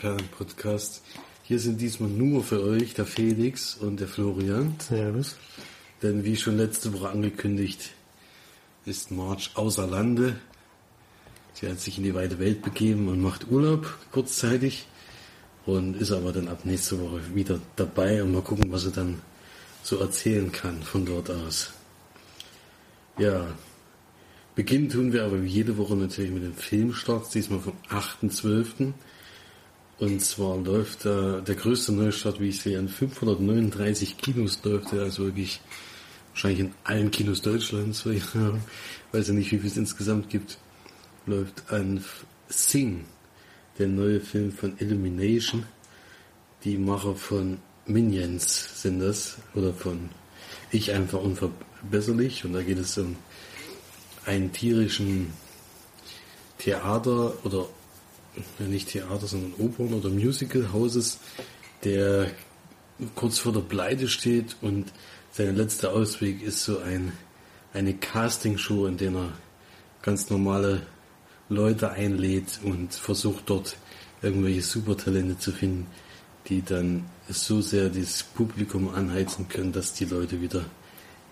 Leinwandperlen-Podcast. Hier sind diesmal nur für euch der Felix und der Florian. Servus. Denn wie schon letzte Woche angekündigt, ist March außer Lande. Sie hat sich in die weite Welt begeben und macht Urlaub kurzzeitig und ist aber dann ab nächste Woche wieder dabei und mal gucken, was sie dann so erzählen kann von dort aus. Ja, beginnen tun wir aber wie jede Woche natürlich mit den Filmstarts, diesmal vom 8.12. Und zwar läuft da der größte Neustart, wie ich sehe, an 539 Kinos läuft er, also wirklich wahrscheinlich in allen Kinos Deutschlands, weil ich weiß ja nicht, wie viel es insgesamt gibt, läuft an Sing, der neue Film von Illumination. Die Macher von Minions sind das, oder von Ich einfach unverbesserlich. Und da geht es um einen tierischen Theater oder nicht Theater, sondern Opern oder Musicalhauses, der kurz vor der Pleite steht und sein letzter Ausweg ist so ein, eine Castingshow, in der er ganz normale Leute einlädt und versucht dort irgendwelche Supertalente zu finden, die dann so sehr das Publikum anheizen können, dass die Leute wieder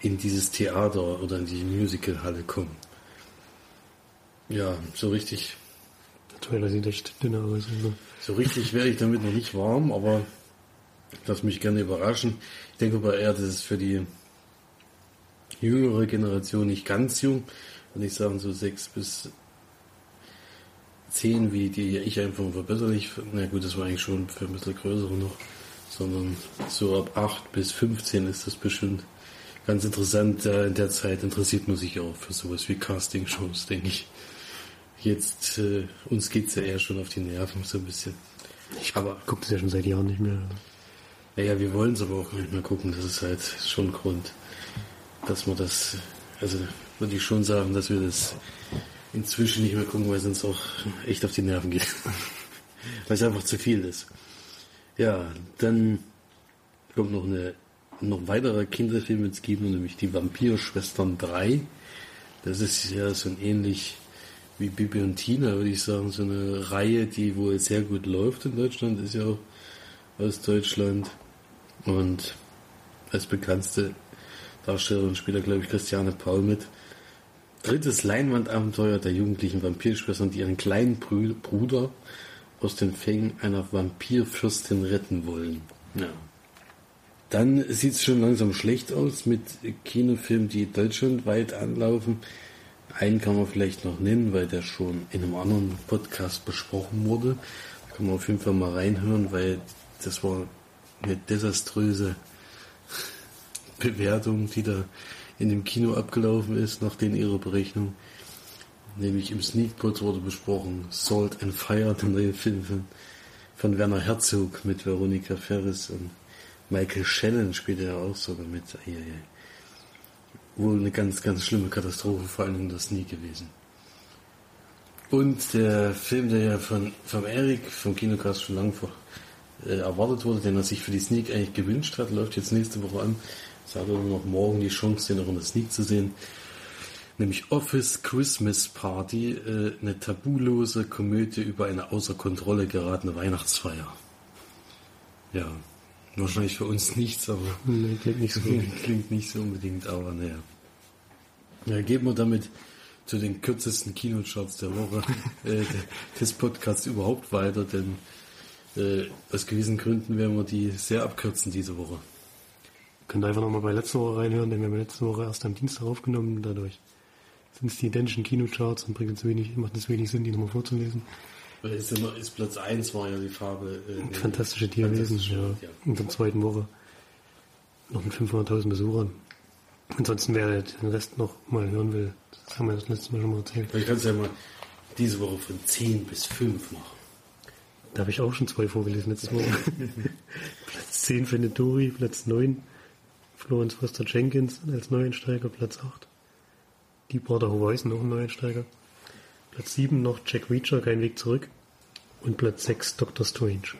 in dieses Theater oder in die Musicalhalle kommen. Ja, so richtig. Der Trailer sieht echt dünner aus. Also. So richtig wäre ich damit noch nicht warm, aber lass mich gerne überraschen. Ich denke aber eher, das ist für die jüngere Generation nicht ganz jung. Würde ich sagen, so sechs bis zehn, wie die ich einfach verbesserlich. Na gut, das war eigentlich schon für ein bisschen größere noch. Sondern so ab acht bis 15 ist das bestimmt ganz interessant. In der Zeit interessiert man sich auch für sowas wie Casting-Shows, denke ich. Jetzt, äh, uns geht's ja eher schon auf die Nerven, so ein bisschen. Ich aber gucke das ja schon seit Jahren nicht mehr. Naja, wir wollen es aber auch nicht mehr gucken. Das ist halt schon ein Grund, dass man das, also würde ich schon sagen, dass wir das inzwischen nicht mehr gucken, weil es uns auch echt auf die Nerven geht. weil es einfach zu viel ist. Ja, dann kommt noch eine noch weiterer Kinderfilm ins Kino, nämlich die Vampirschwestern 3. Das ist ja so ein ähnlich wie Bibi und Tina, würde ich sagen, so eine Reihe, die wohl sehr gut läuft in Deutschland, ist ja auch aus Deutschland. Und als bekannteste Darstellerin spielt da, glaube ich, Christiane Paul mit. Drittes Leinwandabenteuer der jugendlichen Vampirschwestern, die ihren kleinen Bruder aus den Fängen einer Vampirfürstin retten wollen. Ja. Dann sieht es schon langsam schlecht aus mit Kinofilmen, die deutschlandweit anlaufen. Einen kann man vielleicht noch nennen, weil der schon in einem anderen Podcast besprochen wurde. Da kann man auf jeden Fall mal reinhören, weil das war eine desaströse Bewertung, die da in dem Kino abgelaufen ist, nach den ihrer Berechnung. Nämlich im Sneakpot wurde besprochen Salt and Fire, der neue Film von, von Werner Herzog mit Veronika Ferris und Michael Shannon spielt er auch sogar mit. Eieiei wohl eine ganz, ganz schlimme Katastrophe, vor allem der Sneak gewesen. Und der Film, der ja von, vom Eric, vom Kinocast schon lange vor, äh, erwartet wurde, den er sich für die Sneak eigentlich gewünscht hat, läuft jetzt nächste Woche an. Es hat nur noch morgen die Chance, den auch in der Sneak zu sehen. Nämlich Office Christmas Party, äh, eine tabulose Komödie über eine außer Kontrolle geratene Weihnachtsfeier. Ja, Wahrscheinlich für uns nichts, aber nee, klingt nicht so klingt nicht so unbedingt, aber naja. Ja, gehen wir damit zu den kürzesten Kinocharts der Woche äh, des Podcasts überhaupt weiter, denn äh, aus gewissen Gründen werden wir die sehr abkürzen diese Woche. Könnt ihr einfach nochmal bei letzter Woche reinhören, denn wir haben letzte Woche erst am Dienstag aufgenommen, dadurch sind es die identischen Kinocharts und bringt es wenig, macht es wenig Sinn, die nochmal vorzulesen. Weil ist, immer, ist Platz 1 war ja die Farbe. Äh, Fantastische Tierwesen, ja. ja. In der zweiten Woche. Noch mit 500.000 Besuchern. Ansonsten, wer den Rest noch mal hören will, das haben wir das letzte Mal schon mal erzählt. Ich kann es ja mal diese Woche von 10 bis 5 machen. Da habe ich auch schon zwei vorgelesen letzte Woche. Platz 10 für Neturi, Platz 9 Florence Foster Jenkins als Neuensteiger, Platz 8. Deepwater Horizon, noch ein Neuensteiger. Platz 7 noch Jack Reacher, kein Weg zurück. Und Platz 6 Doctor Strange.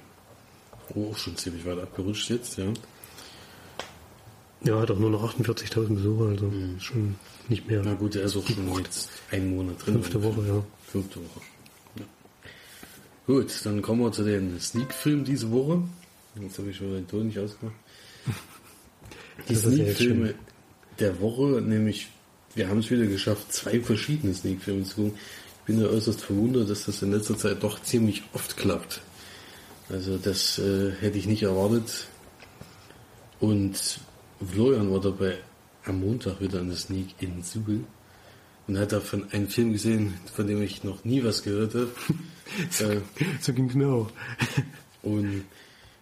Oh, schon ziemlich weit abgerutscht jetzt, ja. Ja, hat auch nur noch 48.000 Besucher, also mhm. schon nicht mehr. Na gut, er ist auch schon jetzt einen Monat drin. Fünfte Woche, ja. Fünfte Woche. Ja. Gut, dann kommen wir zu den Sneak-Filmen diese Woche. Jetzt habe ich schon den Ton nicht ausgemacht. Die ja Sneak-Filme schön. der Woche, nämlich, wir haben es wieder geschafft, zwei verschiedene Sneak-Filme zu gucken. Ich bin ja äußerst verwundert, dass das in letzter Zeit doch ziemlich oft klappt. Also das äh, hätte ich nicht erwartet. Und Florian war dabei am Montag wieder an der Sneak in Suhl und hat davon einen Film gesehen, von dem ich noch nie was gehört habe. äh, So ging mir auch. und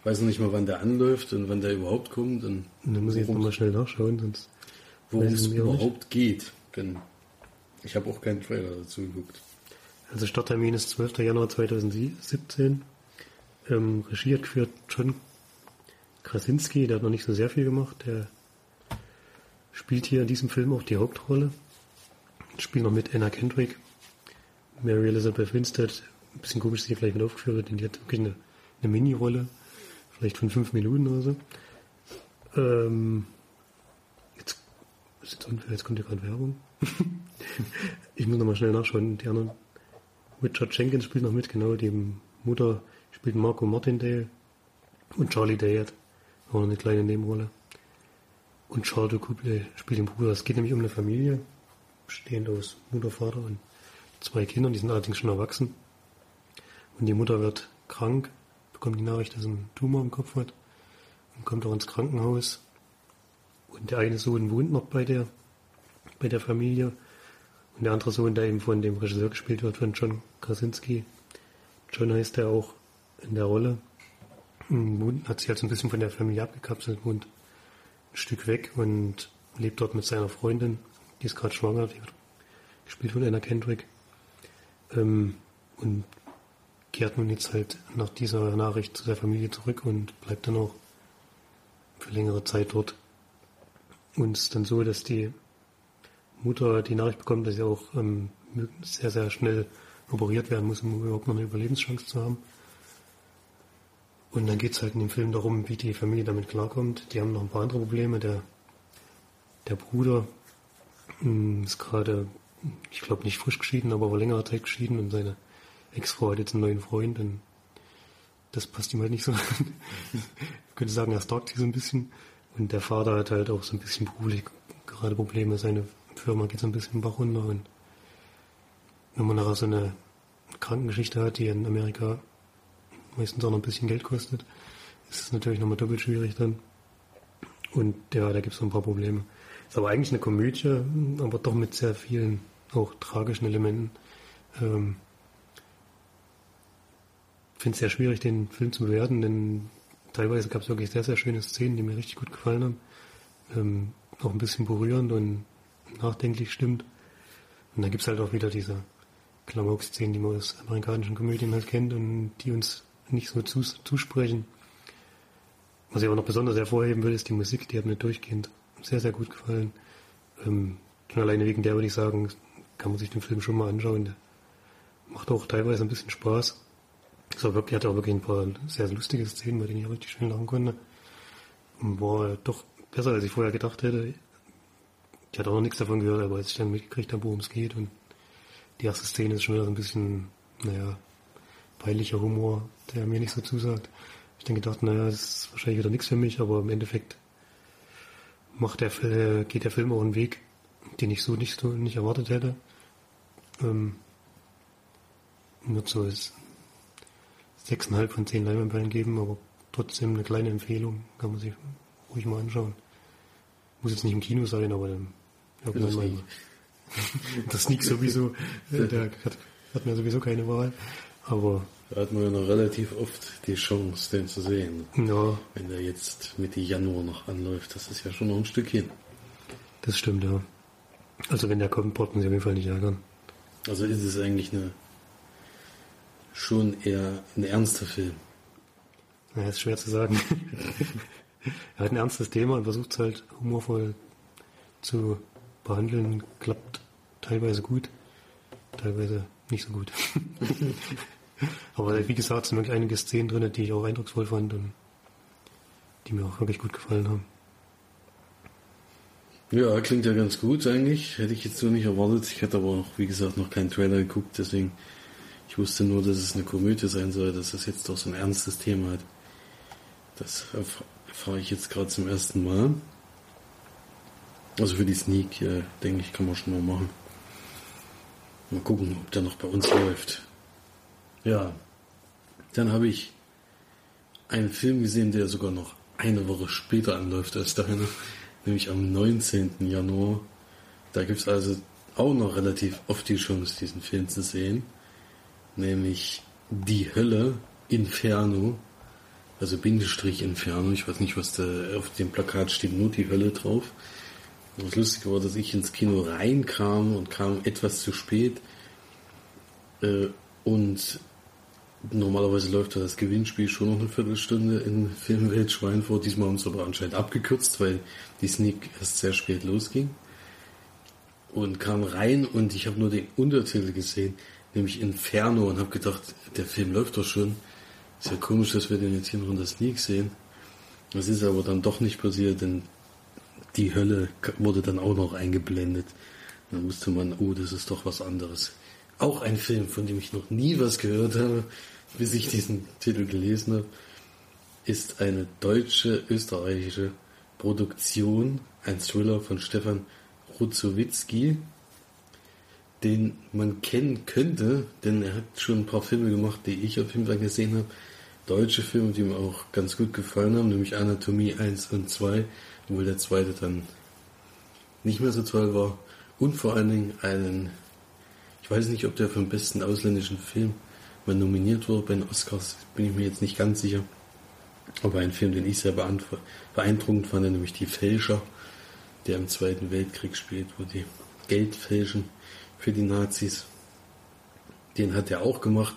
weiß noch nicht mal, wann der anläuft und wann der überhaupt kommt und Und dann muss ich jetzt nochmal schnell nachschauen, sonst worum es auch nicht. überhaupt geht. Denn ich habe auch keinen Trailer dazu geguckt. Also Starttermin ist 12. Januar 2017. Ähm, Regie hat geführt John Krasinski, der hat noch nicht so sehr viel gemacht. Der spielt hier in diesem Film auch die Hauptrolle. Spielt noch mit Anna Kendrick, Mary Elizabeth Winstead. Ein bisschen komisch, dass sie hier gleich mit aufgeführt wird, denn die hat wirklich eine, eine Mini-Rolle. Vielleicht von fünf Minuten oder so. Ähm, jetzt, jetzt jetzt kommt hier gerade Werbung. ich muss nochmal schnell nachschauen. Die anderen Richard Jenkins spielt noch mit, genau. Die Mutter spielt Marco Martindale. Und Charlie Day hat auch noch eine kleine Nebenrolle. Und Charles Couple spielt den Bruder. Es geht nämlich um eine Familie, bestehend aus Mutter, Vater und zwei Kindern. Die sind allerdings schon erwachsen. Und die Mutter wird krank, bekommt die Nachricht, dass sie einen Tumor im Kopf hat und kommt auch ins Krankenhaus. Und der eine Sohn wohnt noch bei der, bei der Familie. Und der andere Sohn, der eben von dem Regisseur gespielt wird, von John Krasinski. John heißt er auch in der Rolle. Hm, Wohnt, hat sich halt so ein bisschen von der Familie abgekapselt, wohnt ein Stück weg und lebt dort mit seiner Freundin. Die ist gerade schwanger, die wird gespielt von Anna Kendrick. Ähm, und kehrt nun jetzt halt nach dieser Nachricht zu der Familie zurück und bleibt dann auch für längere Zeit dort. Und es ist dann so, dass die Mutter die Nachricht bekommt, dass sie auch ähm, sehr, sehr schnell operiert werden muss, um überhaupt noch eine Überlebenschance zu haben. Und dann geht es halt in dem Film darum, wie die Familie damit klarkommt. Die haben noch ein paar andere Probleme. Der, der Bruder mh, ist gerade, ich glaube nicht frisch geschieden, aber vor längerer Zeit geschieden und seine Ex-Frau hat jetzt einen neuen Freund und das passt ihm halt nicht so. ich könnte sagen, er stalkt sie so ein bisschen. Und der Vater hat halt auch so ein bisschen beruflich gerade Probleme. Seine Firma geht so ein bisschen Bach runter und wenn man nachher so eine Krankengeschichte hat, die in Amerika meistens auch noch ein bisschen Geld kostet, ist es natürlich nochmal doppelt schwierig dann. Und ja, da gibt es so ein paar Probleme. Ist aber eigentlich eine Komödie, aber doch mit sehr vielen auch tragischen Elementen. Ähm, finde es sehr schwierig, den Film zu bewerten, denn teilweise gab es wirklich sehr, sehr schöne Szenen, die mir richtig gut gefallen haben. Ähm, auch ein bisschen berührend und nachdenklich stimmt. Und dann gibt es halt auch wieder diese Klamauk-Szenen, die man aus amerikanischen Komödien halt kennt und die uns nicht so zus zusprechen. Was ich aber noch besonders hervorheben will, ist die Musik, die hat mir durchgehend sehr, sehr gut gefallen. Ähm, schon alleine wegen der würde ich sagen, kann man sich den Film schon mal anschauen. Der macht auch teilweise ein bisschen Spaß. Wirklich, hatte auch wirklich ein paar sehr lustige Szenen, bei denen ich auch richtig schön lachen konnte. War doch besser, als ich vorher gedacht hätte. Ich hatte auch noch nichts davon gehört, aber als ich dann mitgekriegt habe, worum es geht und die erste Szene ist schon wieder so ein bisschen, naja, peinlicher Humor, der mir nicht so zusagt. Ich dann gedacht, naja, das ist wahrscheinlich wieder nichts für mich, aber im Endeffekt macht der, äh, geht der Film auch einen Weg, den ich so nicht, so nicht erwartet hätte. Ähm, wird so als 6,5 von 10 Leinwandperlen geben, aber trotzdem eine kleine Empfehlung, kann man sich ruhig mal anschauen. Muss jetzt nicht im Kino sein, aber dann irgendwann Das mal. Das Sneak sowieso, äh, der hat, hat mir sowieso keine Wahl. Aber Da hat man ja noch relativ oft die Chance, den zu sehen. ja, Wenn der jetzt Mitte Januar noch anläuft, das ist ja schon noch ein Stück hin. das stimmt, ja. Also wenn der kommt, braucht man sich auf jeden Fall nicht ärgern. Also ist es eigentlich eine schon eher ein ernster Film. Ja, ist schwer zu sagen. er hat ein ernstes Thema und versucht es halt humorvoll zu behandeln. Klappt teilweise gut, teilweise nicht so gut. Aber wie gesagt, es sind wirklich einige Szenen drin, die ich auch eindrucksvoll fand und die mir auch wirklich gut gefallen haben. Ja, klingt ja ganz gut eigentlich. Hätte ich jetzt so nicht erwartet. Ich hatte aber auch, wie gesagt, noch keinen Trailer geguckt, deswegen Ich wusste nur, dass es eine Komödie sein soll, dass es jetzt doch so ein ernstes Thema hat. Das erfahre ich jetzt gerade zum ersten Mal. Also für die Sneak, äh, denke ich, kann man schon mal machen. Mal gucken, ob der noch bei uns läuft. Ja, dann habe ich einen Film gesehen, der sogar noch eine Woche später anläuft als deine, nämlich am 19. Januar. Da gibt es also auch noch relativ oft die Chance, diesen Film zu sehen. Nämlich Die Hölle, Inferno. Also Bindestrich Inferno. Ich weiß nicht, was da auf dem Plakat steht, nur die Hölle drauf. Und das Lustige war, dass ich ins Kino reinkam und kam etwas zu spät. Äh, und normalerweise läuft da das Gewinnspiel schon noch eine Viertelstunde in Filmwelt Schweinfurt. Diesmal haben sie aber anscheinend abgekürzt, weil die Sneak erst sehr spät losging. Und kam rein und ich habe nur den Untertitel gesehen, nämlich Inferno, und habe gedacht, der Film läuft doch schon. Ist ja komisch, dass wir den jetzt hier noch in der Sneak sehen. Das ist aber dann doch nicht passiert, denn die Hölle wurde dann auch noch eingeblendet. Dann wusste man, oh, das ist doch was anderes. Auch ein Film, von dem ich noch nie was gehört habe, bis ich diesen Titel gelesen habe, ist eine deutsche, österreichische Produktion, ein Thriller von Stefan Ruzowitzki, den man kennen könnte, denn er hat schon ein paar Filme gemacht, die ich auf jeden Fall gesehen habe. Deutsche Filme, die mir auch ganz gut gefallen haben, nämlich Anatomie 1 und 2, obwohl der zweite dann nicht mehr so toll war. Und vor allen Dingen einen ich weiß nicht, ob der für den besten ausländischen Film mal nominiert wurde bei den Oscars, bin ich mir jetzt nicht ganz sicher. Aber ein Film, den ich sehr beeindruckend fand, nämlich Die Fälscher, der im Zweiten Weltkrieg spielt, wo die Geld fälschen für die Nazis. Den hat er auch gemacht.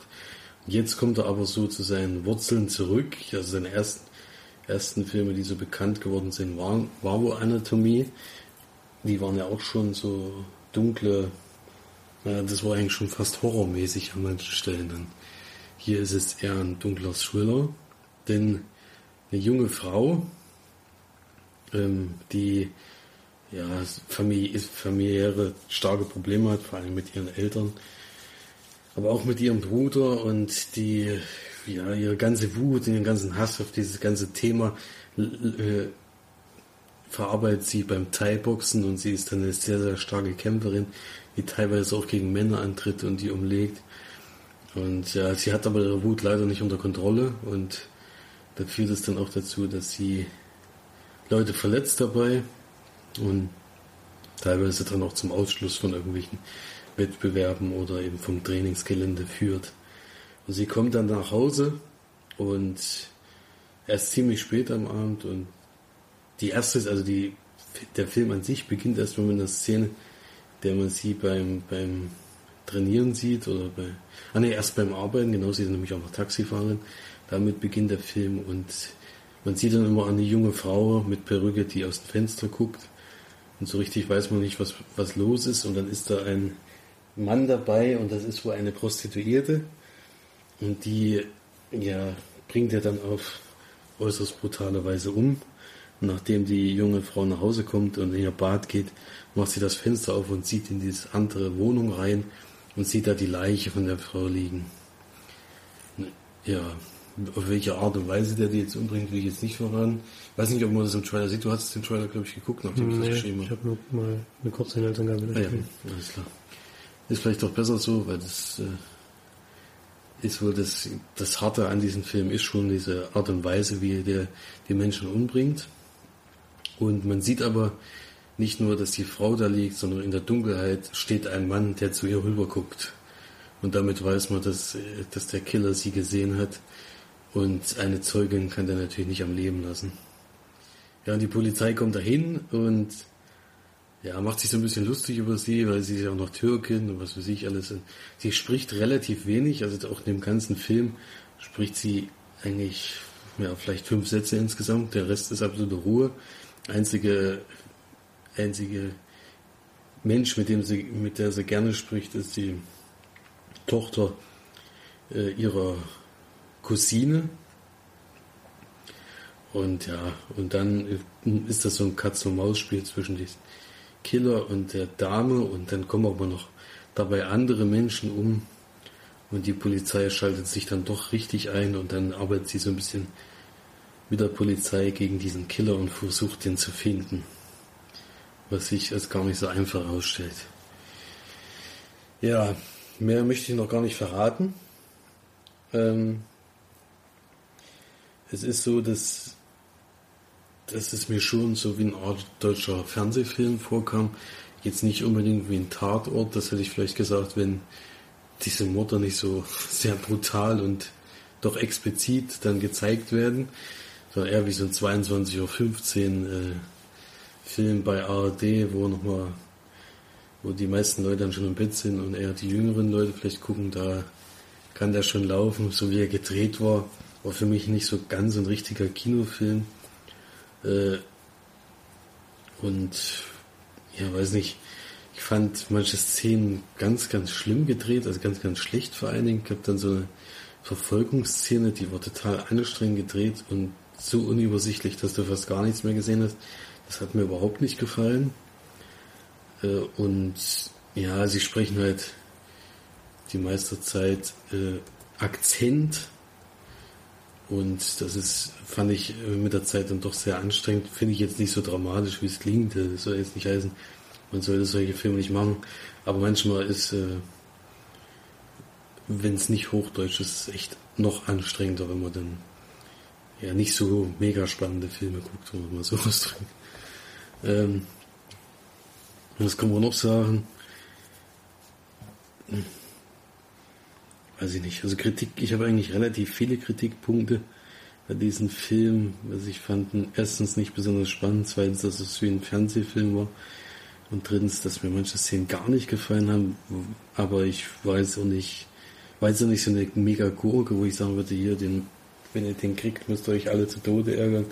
Jetzt kommt er aber so zu seinen Wurzeln zurück. Also seine ersten, ersten Filme, die so bekannt geworden sind, waren, war wohl Anatomie. Die waren ja auch schon so dunkle ja, das war eigentlich schon fast horrormäßig an manchen Stellen. Dann. Hier ist es eher ein dunkler Thriller, denn eine junge Frau, ähm, die ja, familiäre starke Probleme hat, vor allem mit ihren Eltern, aber auch mit ihrem Bruder und die ja ihre ganze Wut, ihren ganzen Hass auf dieses ganze Thema äh, verarbeitet sie beim Thai-Boxen und sie ist dann eine sehr, sehr starke Kämpferin, die teilweise auch gegen Männer antritt und die umlegt. Und ja, sie hat aber ihre Wut leider nicht unter Kontrolle und da führt es dann auch dazu, dass sie Leute verletzt dabei und teilweise dann auch zum Ausschluss von irgendwelchen Wettbewerben oder eben vom Trainingsgelände führt. Und sie kommt dann nach Hause und erst ziemlich spät am Abend und die erste, also die, der Film an sich beginnt erstmal mit einer Szene, der man sie beim, beim Trainieren sieht oder bei, ah ne, erst beim Arbeiten, genau, sie ist nämlich auch noch Taxifahrerin. Damit beginnt der Film und man sieht dann immer eine junge Frau mit Perücke, die aus dem Fenster guckt und so richtig weiß man nicht, was, was los ist und dann ist da ein Mann dabei und das ist wohl eine Prostituierte und die, ja, bringt er dann auf äußerst brutale Weise um nachdem die junge Frau nach Hause kommt und in ihr Bad geht, macht sie das Fenster auf und sieht in diese andere Wohnung rein und sieht da die Leiche von der Frau liegen. Ja, auf welche Art und Weise der die jetzt umbringt, will ich jetzt nicht verraten. Ich weiß nicht, ob man das im Trailer sieht. Du hast den Trailer, glaube ich, geguckt, nachdem nee, ich das geschrieben habe. Ich habe nur mal eine kurze Inhaltsangabe. Ah, ja, alles klar. Ist vielleicht doch besser so, weil das äh, ist wohl das, das Harte an diesem Film ist schon diese Art und Weise, wie der die Menschen umbringt. Und man sieht aber nicht nur, dass die Frau da liegt, sondern in der Dunkelheit steht ein Mann, der zu ihr rüber guckt. Und damit weiß man, dass, dass der Killer sie gesehen hat. Und eine Zeugin kann der natürlich nicht am Leben lassen. Ja, und die Polizei kommt dahin und ja, macht sich so ein bisschen lustig über sie, weil sie ist ja auch noch Türkin und was weiß ich alles. Sie spricht relativ wenig, also auch in dem ganzen Film spricht sie eigentlich, ja, vielleicht fünf Sätze insgesamt. Der Rest ist absolute Ruhe einzige, einzige Mensch, mit dem sie, mit der sie gerne spricht, ist die Tochter äh, ihrer Cousine. Und ja, und dann ist das so ein Katz-und-Maus-Spiel zwischen diesem Killer und der Dame und dann kommen aber noch dabei andere Menschen um Und die Polizei schaltet sich dann doch richtig ein und dann arbeitet sie so ein bisschen mit der Polizei gegen diesen Killer und versucht den zu finden. Was sich als gar nicht so einfach herausstellt. Ja, mehr möchte ich noch gar nicht verraten. Ähm, es ist so, dass, dass es mir schon so wie ein Art deutscher Fernsehfilm vorkam. Jetzt nicht unbedingt wie ein Tatort, das hätte ich vielleicht gesagt, wenn diese Morde nicht so sehr brutal und doch explizit dann gezeigt werden, sondern eher wie so ein 22.15 Uhr äh, Film bei ARD, wo nochmal, wo die meisten Leute dann schon im Bett sind und eher die jüngeren Leute vielleicht gucken, da kann der schon laufen, so wie er gedreht war. War für mich nicht so ganz ein richtiger Kinofilm. Äh, und ja, weiß nicht, ich fand manche Szenen ganz, ganz schlimm gedreht, also ganz, ganz schlecht vor allen Dingen. Ich habe dann so eine Verfolgungsszene, die war total anstrengend gedreht und so unübersichtlich, dass du fast gar nichts mehr gesehen hast. Das hat mir überhaupt nicht gefallen. Äh, und ja, sie sprechen halt die meiste Zeit äh, Akzent. Und das ist, fand ich mit der Zeit dann doch sehr anstrengend. Finde ich jetzt nicht so dramatisch, wie es klingt. Das soll jetzt nicht heißen, man sollte solche Filme nicht machen. Aber manchmal ist, äh, wenn es nicht Hochdeutsch ist, echt noch anstrengender, wenn man dann ja nicht so mega spannende Filme guckt, wenn man mal so ausdrücken. Ähm, was kann man noch sagen? Weiß ich nicht. Also Kritik, ich habe eigentlich relativ viele Kritikpunkte bei diesem Film, was ich fand, erstens nicht besonders spannend, zweitens, dass es wie ein Fernsehfilm war und drittens, dass mir manche Szenen gar nicht gefallen haben, aber ich weiß auch nicht, weiß auch nicht so eine mega Gurke, wo ich sagen würde, hier, den, wenn ihr den kriegt, müsst ihr euch alle zu Tode ärgern.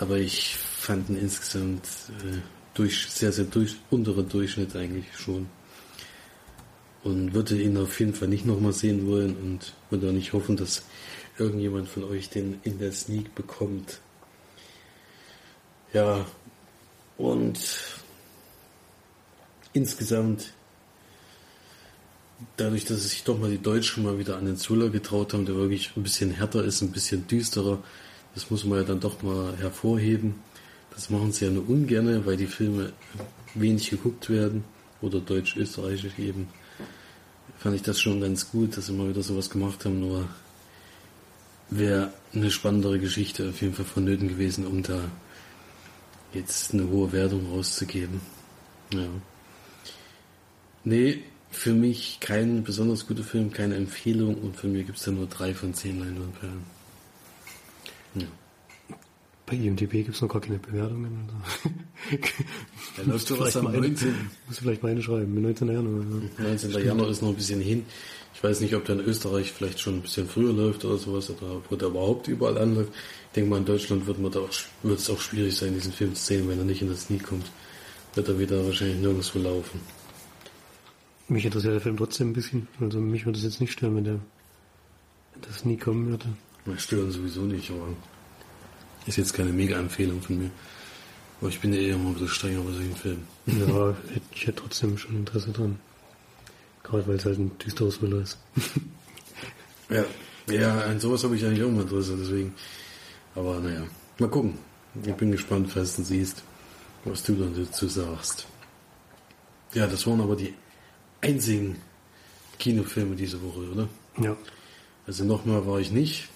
Aber ich fand ihn insgesamt äh, durch, sehr, sehr durch, unterer Durchschnitt eigentlich schon. Und würde ihn auf jeden Fall nicht nochmal sehen wollen und würde auch nicht hoffen, dass irgendjemand von euch den in der Sneak bekommt. Ja, und insgesamt, dadurch, dass sich doch mal die Deutschen mal wieder an den Zula getraut haben, der wirklich ein bisschen härter ist, ein bisschen düsterer, das muss man ja dann doch mal hervorheben. Das machen sie ja nur ungerne, weil die Filme wenig geguckt werden oder deutsch-österreichisch eben. Fand ich das schon ganz gut, dass sie mal wieder sowas gemacht haben, nur wäre eine spannendere Geschichte auf jeden Fall vonnöten gewesen, um da jetzt eine hohe Wertung rauszugeben. Ja. Nee, für mich kein besonders guter Film, keine Empfehlung und für mich gibt es da nur drei von zehn Leinwandperlen. Bei IMDb gibt es noch gar keine Bewertungen. Da läuft doch was am 19. Muss vielleicht meine schreiben, 19. Januar. Ja. 19. Januar ist noch ein bisschen hin. Ich weiß nicht, ob der in Österreich vielleicht schon ein bisschen früher läuft oder sowas, oder wo der überhaupt überall anläuft. Ich denke mal, in Deutschland wird, man da auch, wird es auch schwierig sein, diesen Film zu sehen, wenn er nicht in das Sneak kommt. Wird er wieder wahrscheinlich nirgendwo laufen. Mich interessiert der Film trotzdem ein bisschen. Also mich würde es jetzt nicht stören, wenn der das nie kommen würde. Mich stören sowieso nicht, aber ist jetzt keine Mega-Empfehlung von mir. Aber ich bin ja eher mal ein bisschen strenger bei solchen Filmen. Ja, ich hätte trotzdem schon Interesse dran. Gerade weil es halt ein düsteres Thriller ist. ja, ja, an sowas habe ich eigentlich auch mal Interesse, deswegen. Aber naja, mal gucken. Ich bin gespannt, falls du siehst, was du dann dazu sagst. Ja, das waren aber die einzigen Kinofilme diese Woche, oder? Ja. Also nochmal war ich nicht.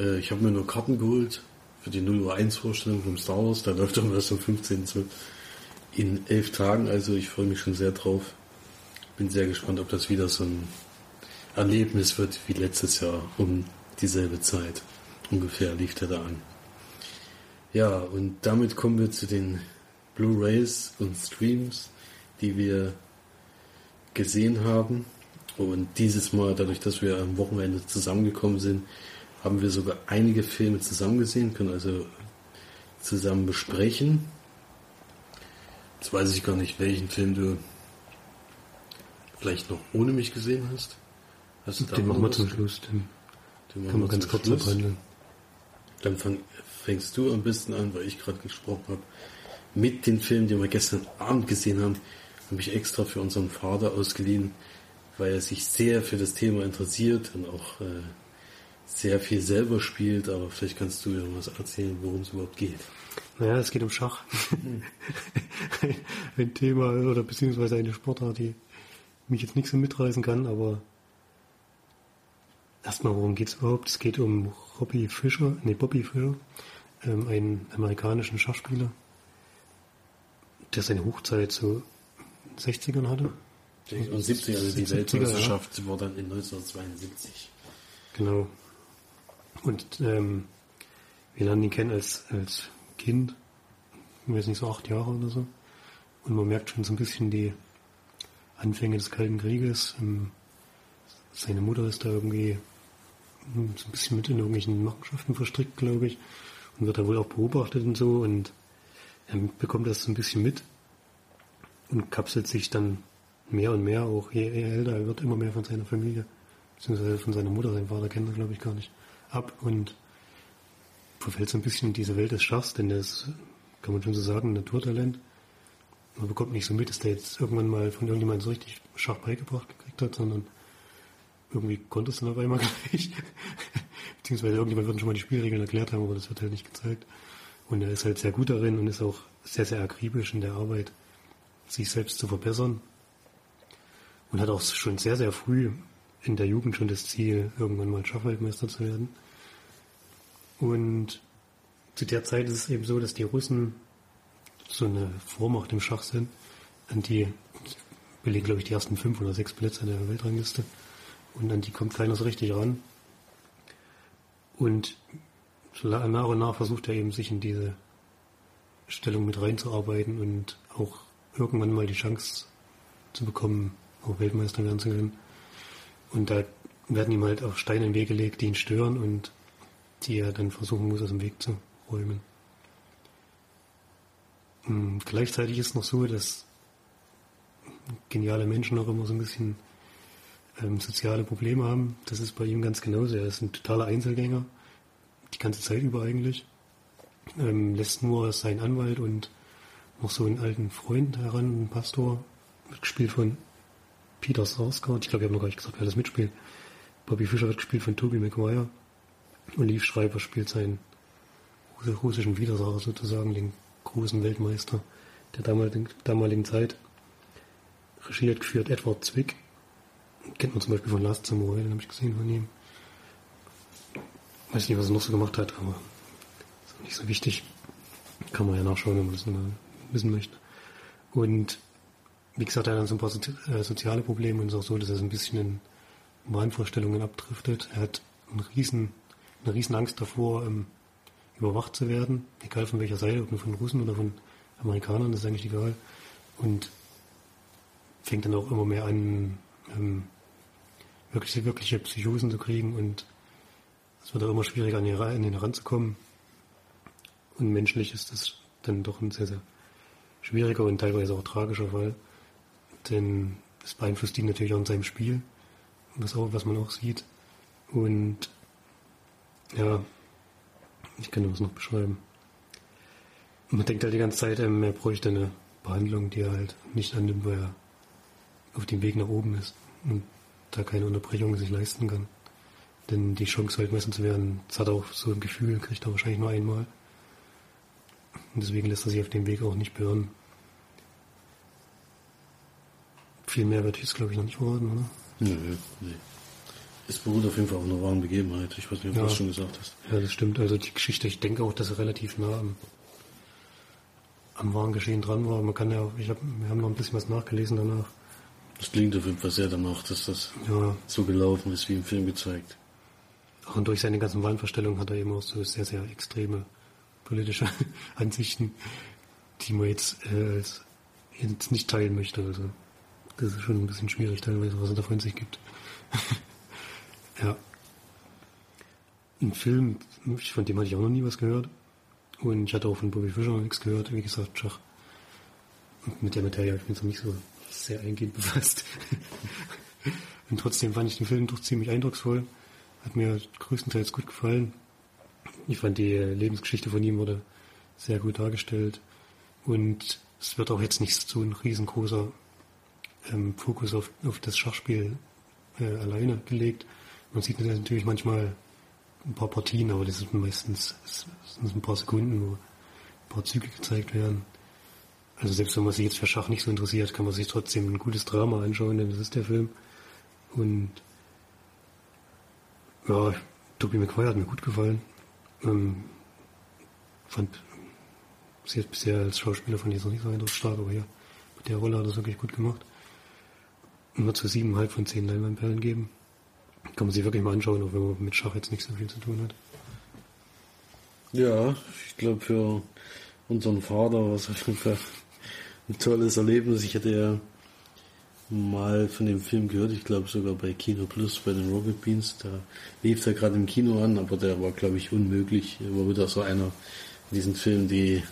Äh, ich habe mir nur Karten geholt für die 0 Uhr 1 Vorstellung vom Star Wars. Da läuft dann was am 15. in elf Tagen. Also ich freue mich schon sehr drauf. Bin sehr gespannt, ob das wieder so ein Erlebnis wird wie letztes Jahr um dieselbe Zeit. Ungefähr lief der da an. Ja, und damit kommen wir zu den Blu-rays und Streams, die wir gesehen haben. Und dieses Mal, dadurch, dass wir am Wochenende zusammengekommen sind, haben wir sogar einige Filme zusammen gesehen, können also zusammen besprechen. Jetzt weiß ich gar nicht, welchen Film du vielleicht noch ohne mich gesehen hast. hast den machen wir zum Schluss. Den, den können wir ganz kurz Schluss. abhandeln. Dann fang, fängst du am besten an, weil ich gerade gesprochen habe, mit den Filmen, die wir gestern Abend gesehen haben, habe ich extra für unseren Vater ausgeliehen, weil er sich sehr für das Thema interessiert und auch äh, sehr viel selber spielt, aber vielleicht kannst du mir was erzählen, worum es überhaupt geht. Naja, es geht um Schach. ein Thema oder beziehungsweise eine Sportart, die mich jetzt nicht so mitreißen kann, aber erstmal, worum geht es überhaupt? Es geht um Robbie Fischer, nee, Bobby Fischer, ähm, einen amerikanischen Schachspieler, der seine Hochzeit so 60ern hatte. Und 70, also die 70er, Weltmeisterschaft war dann in 1972. Genau. Und ähm, wir lernen ihn kennen als, als Kind, ich weiß nicht, so acht Jahre oder so. Und man merkt schon so ein bisschen die Anfänge des Kalten Krieges. Ähm, seine Mutter ist da irgendwie hm, so ein bisschen mit in irgendwelchen Machenschaften verstrickt, glaube ich. Und wird da wohl auch beobachtet und so. Und er bekommt das so ein bisschen mit und kapselt sich dann mehr und mehr, auch je, je älter er wird, immer mehr von seiner Familie, beziehungsweise von seiner Mutter, sein Vater kennt er, glaube ich, gar nicht, ab und verfällt so ein bisschen in diese Welt des Schachs, denn ist, kann man schon so sagen, Naturtalent. Man bekommt nicht so mit, dass der jetzt irgendwann mal von irgendjemandem so richtig Schach beigebracht gekriegt hat, sondern irgendwie konnte es dann auf einmal gleich. Beziehungsweise irgendjemand wird schon mal die Spielregeln erklärt haben, aber das wird halt nicht gezeigt. Und er ist halt sehr gut darin und ist auch sehr, sehr akribisch in der Arbeit, sich selbst zu verbessern und hat auch schon sehr, sehr früh in der Jugend schon das Ziel, irgendwann mal Schachweltmeister zu werden. Und zu der Zeit ist es eben so, dass die Russen so eine Vormacht im Schach sind, an die belegen, glaube ich, die ersten fünf oder sechs Plätze der Weltrangliste. Und an die kommt keiner so richtig ran. Und nach und nach versucht er eben, sich in diese Stellung mit reinzuarbeiten und auch irgendwann mal die Chance zu bekommen, auch Weltmeister werden zu können. Und da werden ihm halt auch Steine im Weg gelegt, die ihn stören und die er dann versuchen muss, aus dem Weg zu räumen. Und hm, gleichzeitig ist noch so, dass geniale Menschen auch immer so ein bisschen ähm, soziale Probleme haben. Das ist bei ihm ganz genauso. Er ist ein totaler Einzelgänger, die ganze Zeit über eigentlich. Ähm, lässt nur seinen Anwalt und noch so einen alten Freund heran, einen Pastor, gespielt von Peter Sarsgaard. Ich glaube, ich habe noch gar nicht gesagt, wer das mitspielt. Bobby Fischer wird gespielt von Toby Maguire. Und Liv Schreiber spielt seinen russischen Widersacher sozusagen, den großen Weltmeister der damaligen, damaligen Zeit. Regie hat geführt Edward Zwick. Kennt man zum Beispiel von Last Samurai, den habe ich gesehen von ihm. Weiß nicht, was er noch so gemacht hat, aber ist auch nicht so wichtig. Kann man ja nachschauen, wenn man das wissen möchte. Und wie gesagt, er hat dann so ein paar äh, soziale Probleme und es ist auch so, dass er so ein bisschen in Wahnvorstellungen abdriftet. Er hat einen riesen, eine riesen Angst davor, ähm, überwacht zu werden, egal von welcher Seite, ob nur von Russen oder von Amerikanern, das ist eigentlich egal. Und fängt dann auch immer mehr an, ähm, wirkliche, wirkliche Psychosen zu kriegen und es wird auch immer schwieriger an ihn, an ihn heranzukommen. Und menschlich ist das dann doch ein sehr, sehr schwieriger und teilweise auch tragischer Fall. Denn es beeinflusst ihn natürlich auch in seinem Spiel, was, auch, was man auch sieht. Und ja, ich kann das noch beschreiben. Man denkt halt die ganze Zeit, ähm, er bräuchte eine Behandlung, die er halt nicht annimmt, weil er auf dem Weg nach oben ist und da keine Unterbrechung sich leisten kann. Denn die Chance, Weltmeister zu werden, das hat er auch so ein Gefühl, kriegt er wahrscheinlich nur einmal. Und deswegen lässt er sich auf dem Weg auch nicht beirren. Viel mehr wird jetzt, glaube ich, noch nicht verraten, oder? Nö, nee. Es beruht auf jeden Fall auf einer wahren Begebenheit. Ich weiß nicht, ob ja. du das schon gesagt hast. Ja, das stimmt. Also die Geschichte, ich denke auch, dass er relativ nah am, am wahren Geschehen dran war. Man kann ja, ich hab, wir haben noch ein bisschen was nachgelesen danach. Das klingt auf jeden Fall sehr danach, dass das ja. so gelaufen ist, wie im Film gezeigt. Auch und durch seine ganzen Wahnvorstellungen hat er eben auch so sehr, sehr extreme politische Ansichten, die man jetzt, äh, jetzt nicht teilen möchte. Also das ist schon ein bisschen schwierig teilweise, was er da von sich gibt. ja. Ein Film, von dem hatte ich auch noch nie was gehört. Und ich hatte auch von Bobby Fischer noch nichts gehört. Wie gesagt, Schach. Und mit der Materie habe ich mich jetzt nicht so sehr eingehend befasst. Und trotzdem fand ich den Film doch ziemlich eindrucksvoll. Hat mir größtenteils gut gefallen. Ich fand die Lebensgeschichte von ihm wurde sehr gut dargestellt. Und es wird auch jetzt nicht so ein riesengroßer ähm, Fokus auf, auf das Schachspiel äh, alleine gelegt. Man sieht natürlich manchmal ein paar Partien, aber das ist meistens sind ein paar Sekunden, wo ein paar Züge gezeigt werden. Also selbst wenn man sich jetzt für Schach nicht so interessiert, kann man sich trotzdem ein gutes Drama anschauen, denn das ist der Film. Und ja, Tobey Maguire hat mir gut gefallen. Ähm, fand sie bisher als Schauspieler von dieser nicht so stark, aber ja, mit der Rolle hat er es wirklich gut gemacht. Wird so siebeneinhalb von zehn Leinwandperlen geben. Kann man sich wirklich mal anschauen, auch wenn man mit Schach jetzt nicht so viel zu tun hat. Ja, ich glaube für unseren Vater war es auf jeden Fall ein tolles Erlebnis. Ich hatte ja mal von dem Film gehört, ich glaube sogar bei Kino Plus, bei den Rocket Beans. Da lief er gerade im Kino an, aber der war, glaube ich, unmöglich. Er war wieder so einer von diesen Filmen, die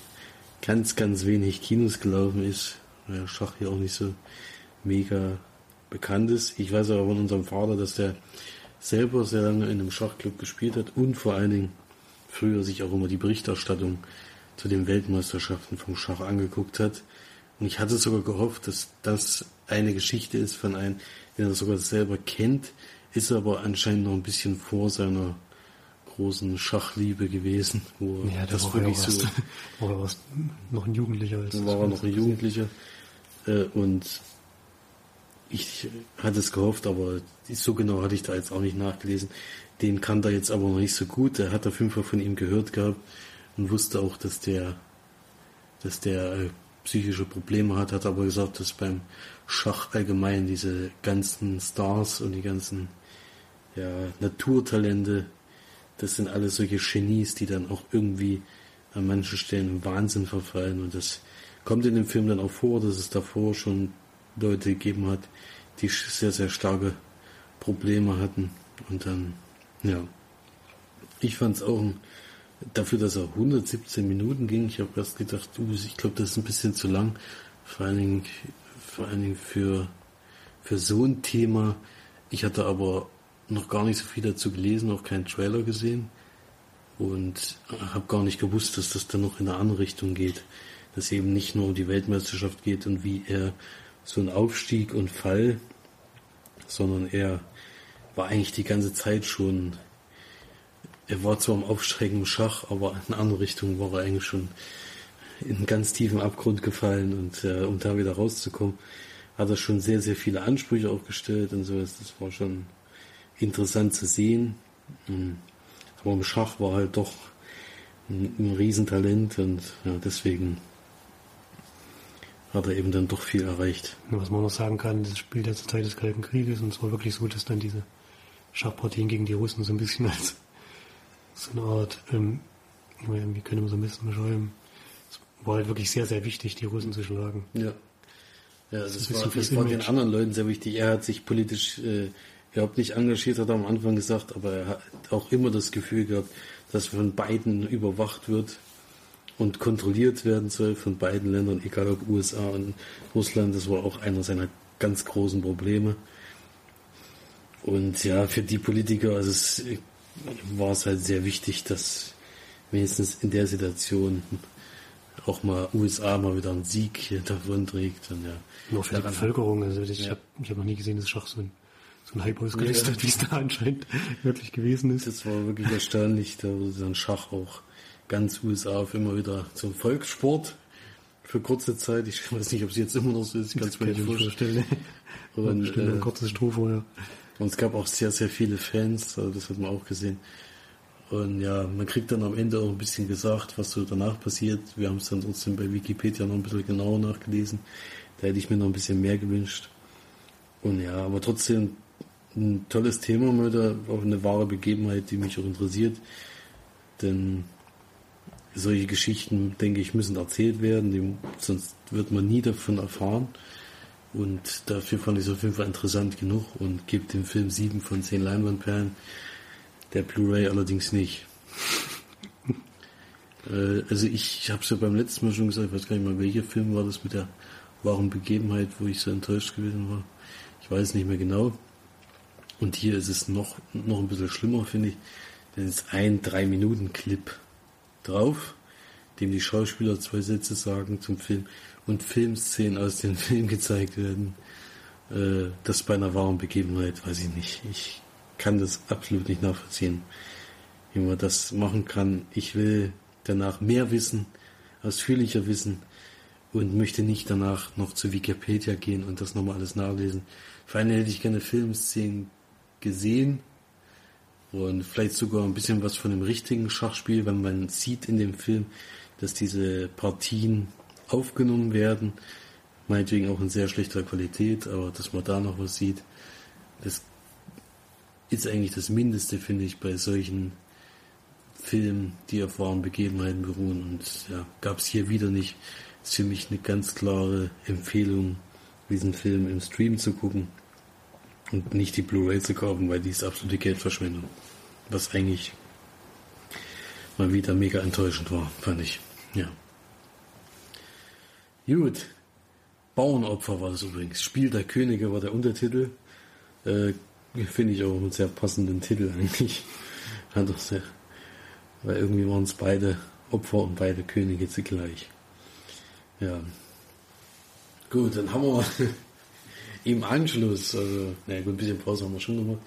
ganz, ganz wenig Kinos gelaufen ist. Ja, Schach hier auch nicht so mega bekannt ist. Ich weiß aber von unserem Vater, dass der selber sehr lange in einem Schachclub gespielt hat und vor allen Dingen früher sich auch immer die Berichterstattung zu den Weltmeisterschaften vom Schach angeguckt hat. Und ich hatte sogar gehofft, dass das eine Geschichte ist von einem, den er sogar selber kennt, ist aber anscheinend noch ein bisschen vor seiner großen Schachliebe gewesen, wo ja, das war wirklich so. Oder war noch ein Jugendlicher als war er noch ein Jugendlicher. Äh, und ich hatte es gehofft, aber so genau hatte ich da jetzt auch nicht nachgelesen. Den kannte er jetzt aber noch nicht so gut. Er hat auf jeden Fall von ihm gehört gehabt und wusste auch, dass der, dass der äh, psychische Probleme hat, hat aber gesagt, dass beim Schach allgemein diese ganzen Stars und die ganzen ja, Naturtalente, das sind alles solche Genies, die dann auch irgendwie an manchen Stellen im Wahnsinn verfallen und das kommt in dem Film dann auch vor, dass es davor schon Leute gegeben hat, die sehr, sehr starke Probleme hatten. Und dann, ja, ich fand es auch dafür, dass er 117 Minuten ging. Ich habe erst gedacht, du, ich glaube, das ist ein bisschen zu lang. Vor allen Dingen, vor allen Dingen für, für so ein Thema. Ich hatte aber noch gar nicht so viel dazu gelesen, auch keinen Trailer gesehen und habe gar nicht gewusst, dass das dann noch in eine andere Richtung geht. Dass eben nicht nur um die Weltmeisterschaft geht und wie er so ein Aufstieg und Fall, sondern er war eigentlich die ganze Zeit schon, er war zwar im aufsteigenden Schach, aber in eine andere Richtung war er eigentlich schon in einen ganz tiefen Abgrund gefallen und äh, um da wieder rauszukommen, hat er schon sehr, sehr viele Ansprüche auch gestellt und so. Das war schon interessant zu sehen. Hm. Aber im Schach war halt doch ein, ein Riesentalent und ja, deswegen hat er eben dann doch viel erreicht. Was man noch sagen kann, das spielt ja zur Zeit des Kalten Krieges und es war wirklich so, dass dann diese Schachpartien gegen die Russen so ein bisschen als so eine Art, ähm, wie können wir so ein bisschen beschreiben, es war halt wirklich sehr, sehr wichtig, die Russen zu schlagen. Ja. Ja, das, das war, das war den anderen Leuten sehr wichtig. Er hat sich politisch äh, überhaupt nicht engagiert, hat er am Anfang gesagt, aber er hat auch immer das Gefühl gehabt, dass von beiden überwacht wird und kontrolliert werden soll von beiden Ländern, egal ob USA und Russland. Das war auch einer seiner ganz großen Probleme. Und ja, für die Politiker also es war es halt sehr wichtig, dass wenigstens in der Situation auch mal USA mal wieder einen Sieg davon trägt. Und ja, Nur für die Bevölkerung. Also ich ja. habe hab noch nie gesehen, dass Schach so ein, so ein Hype ausgelöst ja. hat, wie es da anscheinend wirklich gewesen ist. Das war wirklich erstaunlich, da wurde dann Schach auch ganz USA auf immer wieder zum Volkssport für kurze Zeit. Ich weiß nicht, ob es jetzt immer noch so ist. Ich kann es mir nicht vorstellen. Und, äh, ein kurzes Stroh vorher. Und es gab auch sehr, sehr viele Fans. Also das hat man auch gesehen. Und ja, man kriegt dann am Ende auch ein bisschen gesagt, was so danach passiert. Wir haben es dann trotzdem bei Wikipedia noch ein bisschen genauer nachgelesen. Da hätte ich mir noch ein bisschen mehr gewünscht. Und ja, aber trotzdem ein tolles Thema mal da, auch eine wahre Begebenheit, die mich auch interessiert. Denn solche Geschichten, denke ich, müssen erzählt werden, die, sonst wird man nie davon erfahren. Und dafür fand ich es auf jeden Fall interessant genug und gebe dem Film sieben von zehn Leinwandperlen, der Blu-ray allerdings nicht. äh, also ich, ich habe es ja beim letzten Mal schon gesagt, ich weiß gar nicht mal, welcher Film war das mit der wahren Begebenheit, wo ich so enttäuscht gewesen war. Ich weiß nicht mehr genau. Und hier ist es noch, noch ein bisschen schlimmer, finde ich. Denn es ist ein Drei-Minuten-Clip drauf, dem die Schauspieler zwei Sätze sagen zum Film und Filmszenen aus dem Film gezeigt werden. äh, das bei einer wahren Begebenheit, weiß ich nicht. Ich kann das absolut nicht nachvollziehen, wie man das machen kann. Ich will danach mehr wissen, ausführlicher wissen und möchte nicht danach noch zu Wikipedia gehen und das nochmal alles nachlesen. Vor allem hätte ich gerne Filmszenen gesehen und vielleicht sogar ein bisschen was von dem richtigen Schachspiel, wenn man sieht in dem Film, dass diese Partien aufgenommen werden, meinetwegen auch in sehr schlechter Qualität, aber dass man da noch was sieht, das ist eigentlich das Mindeste, finde ich, bei solchen Filmen, die auf wahren Begebenheiten beruhen. Und ja, gab es hier wieder nicht. Ist für mich eine ganz klare Empfehlung, diesen Film im Stream zu gucken und nicht die Blu-ray zu kaufen, weil die ist absolute Geldverschwendung. Was eigentlich mal wieder mega enttäuschend war, fand ich. Ja. Gut. Bauernopfer war das übrigens. Spiel der Könige war der Untertitel. Äh, Finde ich auch einen sehr passenden Titel eigentlich. Hat auch sehr, weil irgendwie waren es beide Opfer und beide Könige zugleich. Ja. Gut, dann haben wir im Anschluss, also, naja gut, ein bisschen Pause haben wir schon gemacht,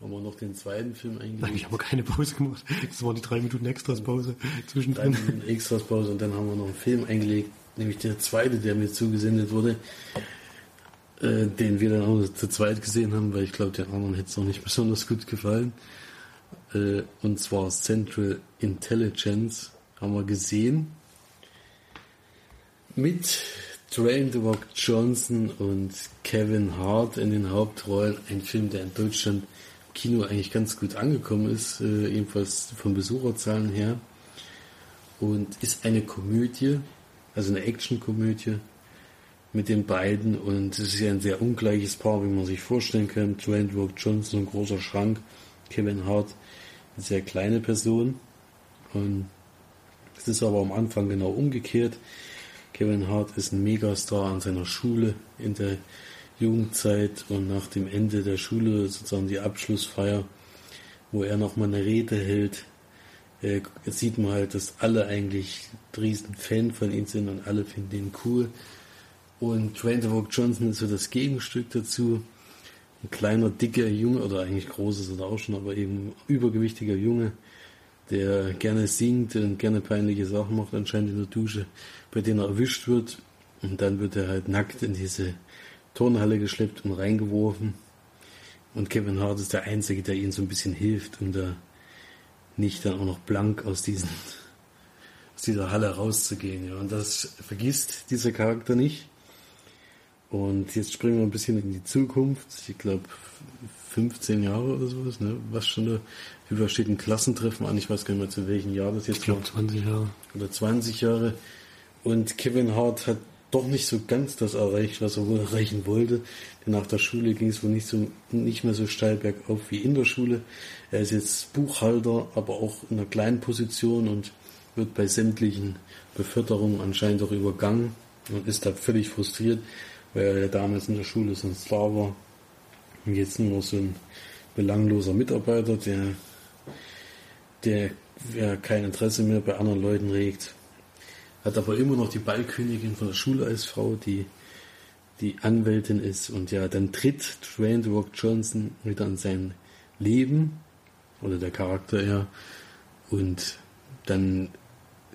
haben wir noch den zweiten Film eingelegt. Nein, ich habe keine Pause gemacht. Das waren die drei Minuten Extras Pause zwischendrin. Drei Minuten Extras Pause und dann haben wir noch einen Film eingelegt, nämlich der zweite, der mir zugesendet wurde, äh, den wir dann auch zu zweit gesehen haben, weil ich glaube, den anderen hätte es noch nicht besonders gut gefallen. Äh, und zwar Central Intelligence haben wir gesehen. Mit Dwayne The Rock Johnson und Kevin Hart in den Hauptrollen. Ein Film, der in Deutschland im Kino eigentlich ganz gut angekommen ist, äh, ebenfalls von Besucherzahlen her. Und ist eine Komödie, also eine Actionkomödie mit den beiden. Und es ist ja ein sehr ungleiches Paar, wie man sich vorstellen kann. Dwayne The Rock Johnson, ein großer Schrank, Kevin Hart, eine sehr kleine Person. Und es ist aber am Anfang genau umgekehrt. Kevin Hart ist ein Megastar an seiner Schule in der Jugendzeit und nach dem Ende der Schule, sozusagen die Abschlussfeier, wo er nochmal eine Rede hält, äh, sieht man halt, dass alle eigentlich riesen Fan von ihm sind und alle finden ihn cool. Und Dwayne Rock Johnson ist so das Gegenstück dazu. Ein kleiner, dicker Junge, oder eigentlich groß ist er auch schon, aber eben übergewichtiger Junge, der gerne singt und gerne peinliche Sachen macht, anscheinend in der Dusche, bei denen er erwischt wird. Und dann wird er halt nackt in diese Turnhalle geschleppt und reingeworfen. Und Kevin Hart ist der Einzige, der ihnen so ein bisschen hilft, um da nicht dann auch noch blank aus diesen aus dieser Halle rauszugehen. Ja. Und das vergisst dieser Charakter nicht. Und jetzt springen wir ein bisschen in die Zukunft. Ich glaube, 15 Jahre oder sowas, ne? Was schon da übersteht ein Klassentreffen an. Ich weiß gar nicht mehr zu welchem Jahr das jetzt Ich glaube 20 Jahre. Oder 20 Jahre. Und Kevin Hart hat doch nicht so ganz das erreicht, was er wohl erreichen wollte. Denn nach der Schule ging es wohl nicht so, nicht mehr so steil bergauf wie in der Schule. Er ist jetzt Buchhalter, aber auch in einer kleinen Position und wird bei sämtlichen Beförderungen anscheinend auch übergangen und ist da völlig frustriert, weil er ja damals in der Schule so ein Star war und jetzt nur so ein belangloser Mitarbeiter, der, der ja, kein Interesse mehr bei anderen Leuten regt. Hat aber immer noch die Ballkönigin von der Schule als Frau, die die Anwältin ist. Und ja, dann tritt Dwayne The Rock Johnson wieder in sein Leben, oder der Charakter eher, und dann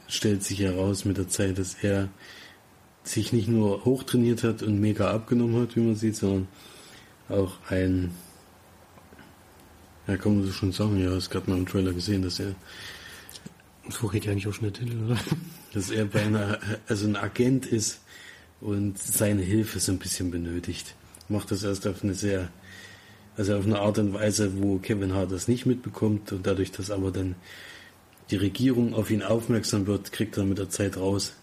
stellt sich heraus mit der Zeit, dass er sich nicht nur hochtrainiert hat und mega abgenommen hat, wie man sieht, sondern auch ein, ja, kann man so schon sagen, ja, es gab mal im Trailer gesehen, dass er. So geht ja eigentlich auch schon der Titel, oder? Dass er bei einer, also ein Agent ist und seine Hilfe so ein bisschen benötigt. Macht das erst auf eine sehr, also auf eine Art und Weise, wo Kevin Hart das nicht mitbekommt und dadurch, dass aber dann die Regierung auf ihn aufmerksam wird, kriegt er mit der Zeit raus,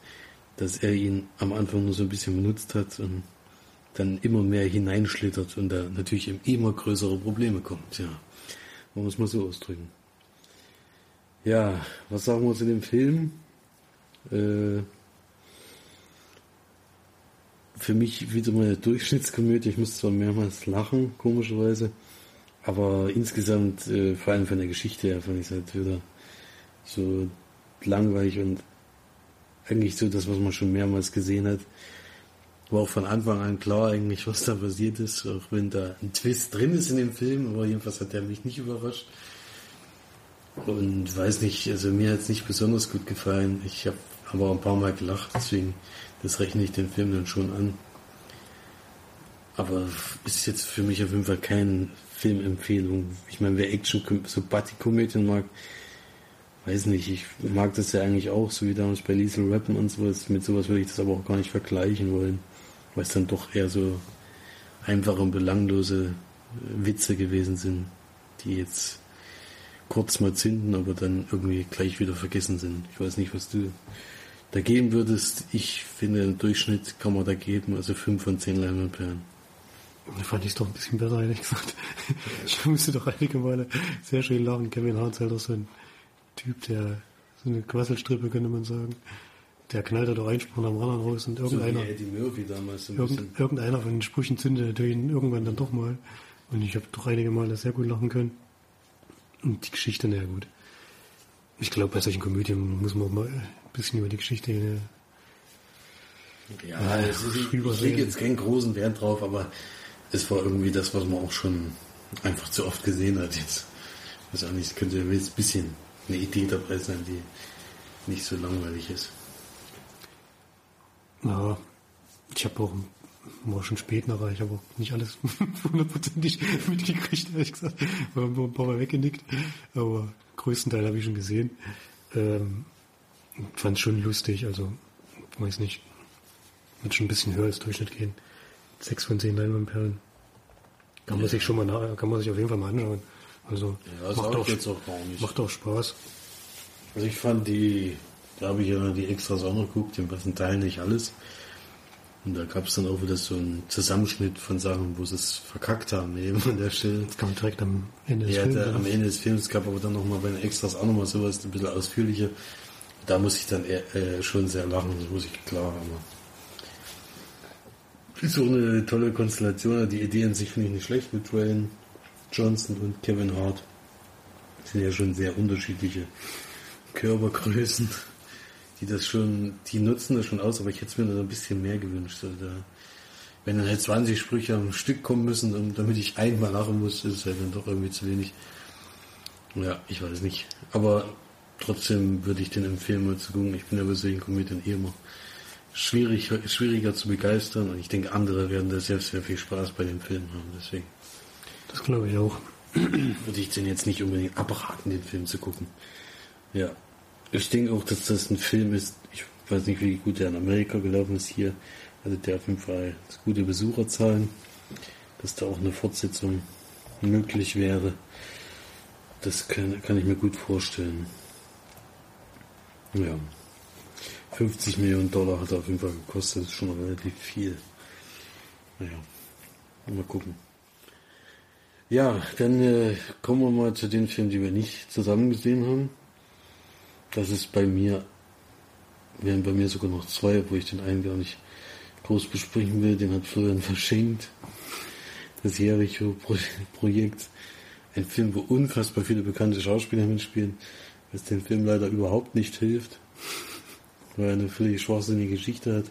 dass er ihn am Anfang nur so ein bisschen benutzt hat und dann immer mehr hineinschlittert und da natürlich immer größere Probleme kommt. Ja, man muss mal so ausdrücken. Ja, was sagen wir zu dem Film? Äh, für mich wieder mal eine Durchschnittskomödie. Ich muss zwar mehrmals lachen, komischerweise, aber insgesamt, äh, vor allem von der Geschichte her, fand ich es halt wieder so langweilig und eigentlich so das, was man schon mehrmals gesehen hat. War auch von Anfang an klar eigentlich, was da passiert ist, auch wenn da ein Twist drin ist in dem Film, aber jedenfalls hat der mich nicht überrascht. Und weiß nicht, also mir hat es nicht besonders gut gefallen. Ich habe aber ein paar Mal gelacht, deswegen, das rechne ich den Film dann schon an. Aber ist jetzt für mich auf jeden Fall keine Filmempfehlung. Ich meine, wer Action, so Buddy-Komödien mag, weiß nicht, ich mag das ja eigentlich auch, so wie damals bei Liesel Rappen und sowas. Mit sowas würde ich das aber auch gar nicht vergleichen wollen, weil es dann doch eher so einfache und belanglose Witze gewesen sind, die jetzt kurz mal zünden, aber dann irgendwie gleich wieder vergessen sind. Ich weiß nicht, was du da geben würdest. Ich finde, im Durchschnitt kann man da geben, also 5 von 10 Leinwandperlen. Da fand ich es doch ein bisschen besser, ehrlich gesagt. Ich musste doch einige Male sehr schön lachen. Kevin Hart ist halt auch so ein Typ, der so eine Quasselstrippe, könnte man sagen. Der knallt da doch Einspruch am anderen raus und irgendeiner, so Eddie Murphy damals so irgend, irgendeiner von den Sprüchen zündet ihn irgendwann dann doch mal. Und ich habe doch einige Male sehr gut lachen können. Und die Geschichte, naja gut. Ich glaube, bei solchen Komödien muss man auch mal ein bisschen über die Geschichte äh, ja, es ist, ich lege jetzt keinen großen Wert drauf, aber es war irgendwie das, was man auch schon einfach zu oft gesehen hat jetzt. Ich weiß auch nicht, es könnte ein bisschen eine Idee dabei sein, die nicht so langweilig ist. Ja, ich habe auch war schon spät nachher, ich habe auch nicht alles hundertprozentig mitgekriegt, ehrlich gesagt. Wir haben ein paar Mal weggenickt, aber größten Teil habe ich schon gesehen. Ähm, Fand es schon lustig, also weiß nicht, wird schon ein bisschen höher als Durchschnitt gehen. Sechs von zehn Leinwandperlen. Kann man ja. sich schon mal, kann man sich auf jeden Fall mal anschauen. Also ja, macht, auch, auch macht auch Spaß. Also ich fand die, da habe ich ja die Extras auch noch geguckt, den besten Teil nicht alles. Und da gab es dann auch wieder so einen Zusammenschnitt von Sachen, wo sie es verkackt haben, eben an der Stelle. Das kam direkt am Ende des ja, Films. Ja, am Ende des Films gab aber dann nochmal bei den Extras auch nochmal sowas, ein bisschen ausführlicher. Da muss ich dann äh, schon sehr lachen, das muss ich klar haben. Ist so eine tolle Konstellation. Die Idee an sich finde ich nicht schlecht mit Dwayne Johnson und Kevin Hart. Das sind ja schon sehr unterschiedliche Körpergrößen, die das schon, die nutzen das schon aus, aber ich hätte es mir noch ein bisschen mehr gewünscht. Also da, wenn dann halt 20 Sprüche am Stück kommen müssen, und damit ich einmal lachen muss, ist es halt dann doch irgendwie zu wenig. Ja, ich weiß nicht. Aber trotzdem würde ich den empfehlen, mal zu gucken. Ich bin ja bei solchen Komödien eh immer schwierig, schwieriger zu begeistern und ich denke, andere werden da sehr, sehr viel Spaß bei dem Film haben. Deswegen. Das glaube ich auch. Würde ich den jetzt nicht unbedingt abraten, den Film zu gucken. Ja. Ich denke auch, dass das ein Film ist, ich weiß nicht, wie gut der in Amerika gelaufen ist hier, also der auf jeden Fall gute Besucherzahlen, dass da auch eine Fortsetzung möglich wäre. Das kann, kann ich mir gut vorstellen. Ja. 50 Millionen Dollar hat er auf jeden Fall gekostet. Das ist schon relativ viel. Naja, mal gucken. Ja, dann äh, kommen wir mal zu den Filmen, die wir nicht zusammen gesehen haben. Das ist bei mir, wären bei mir sogar noch zwei, wo ich den einen gar nicht groß besprechen will. Den hat Florian verschenkt. Das Jericho-Projekt. Ein Film, wo unfassbar viele bekannte Schauspieler mitspielen, was den Film leider überhaupt nicht hilft weil er eine völlig schwachsinnige Geschichte hat.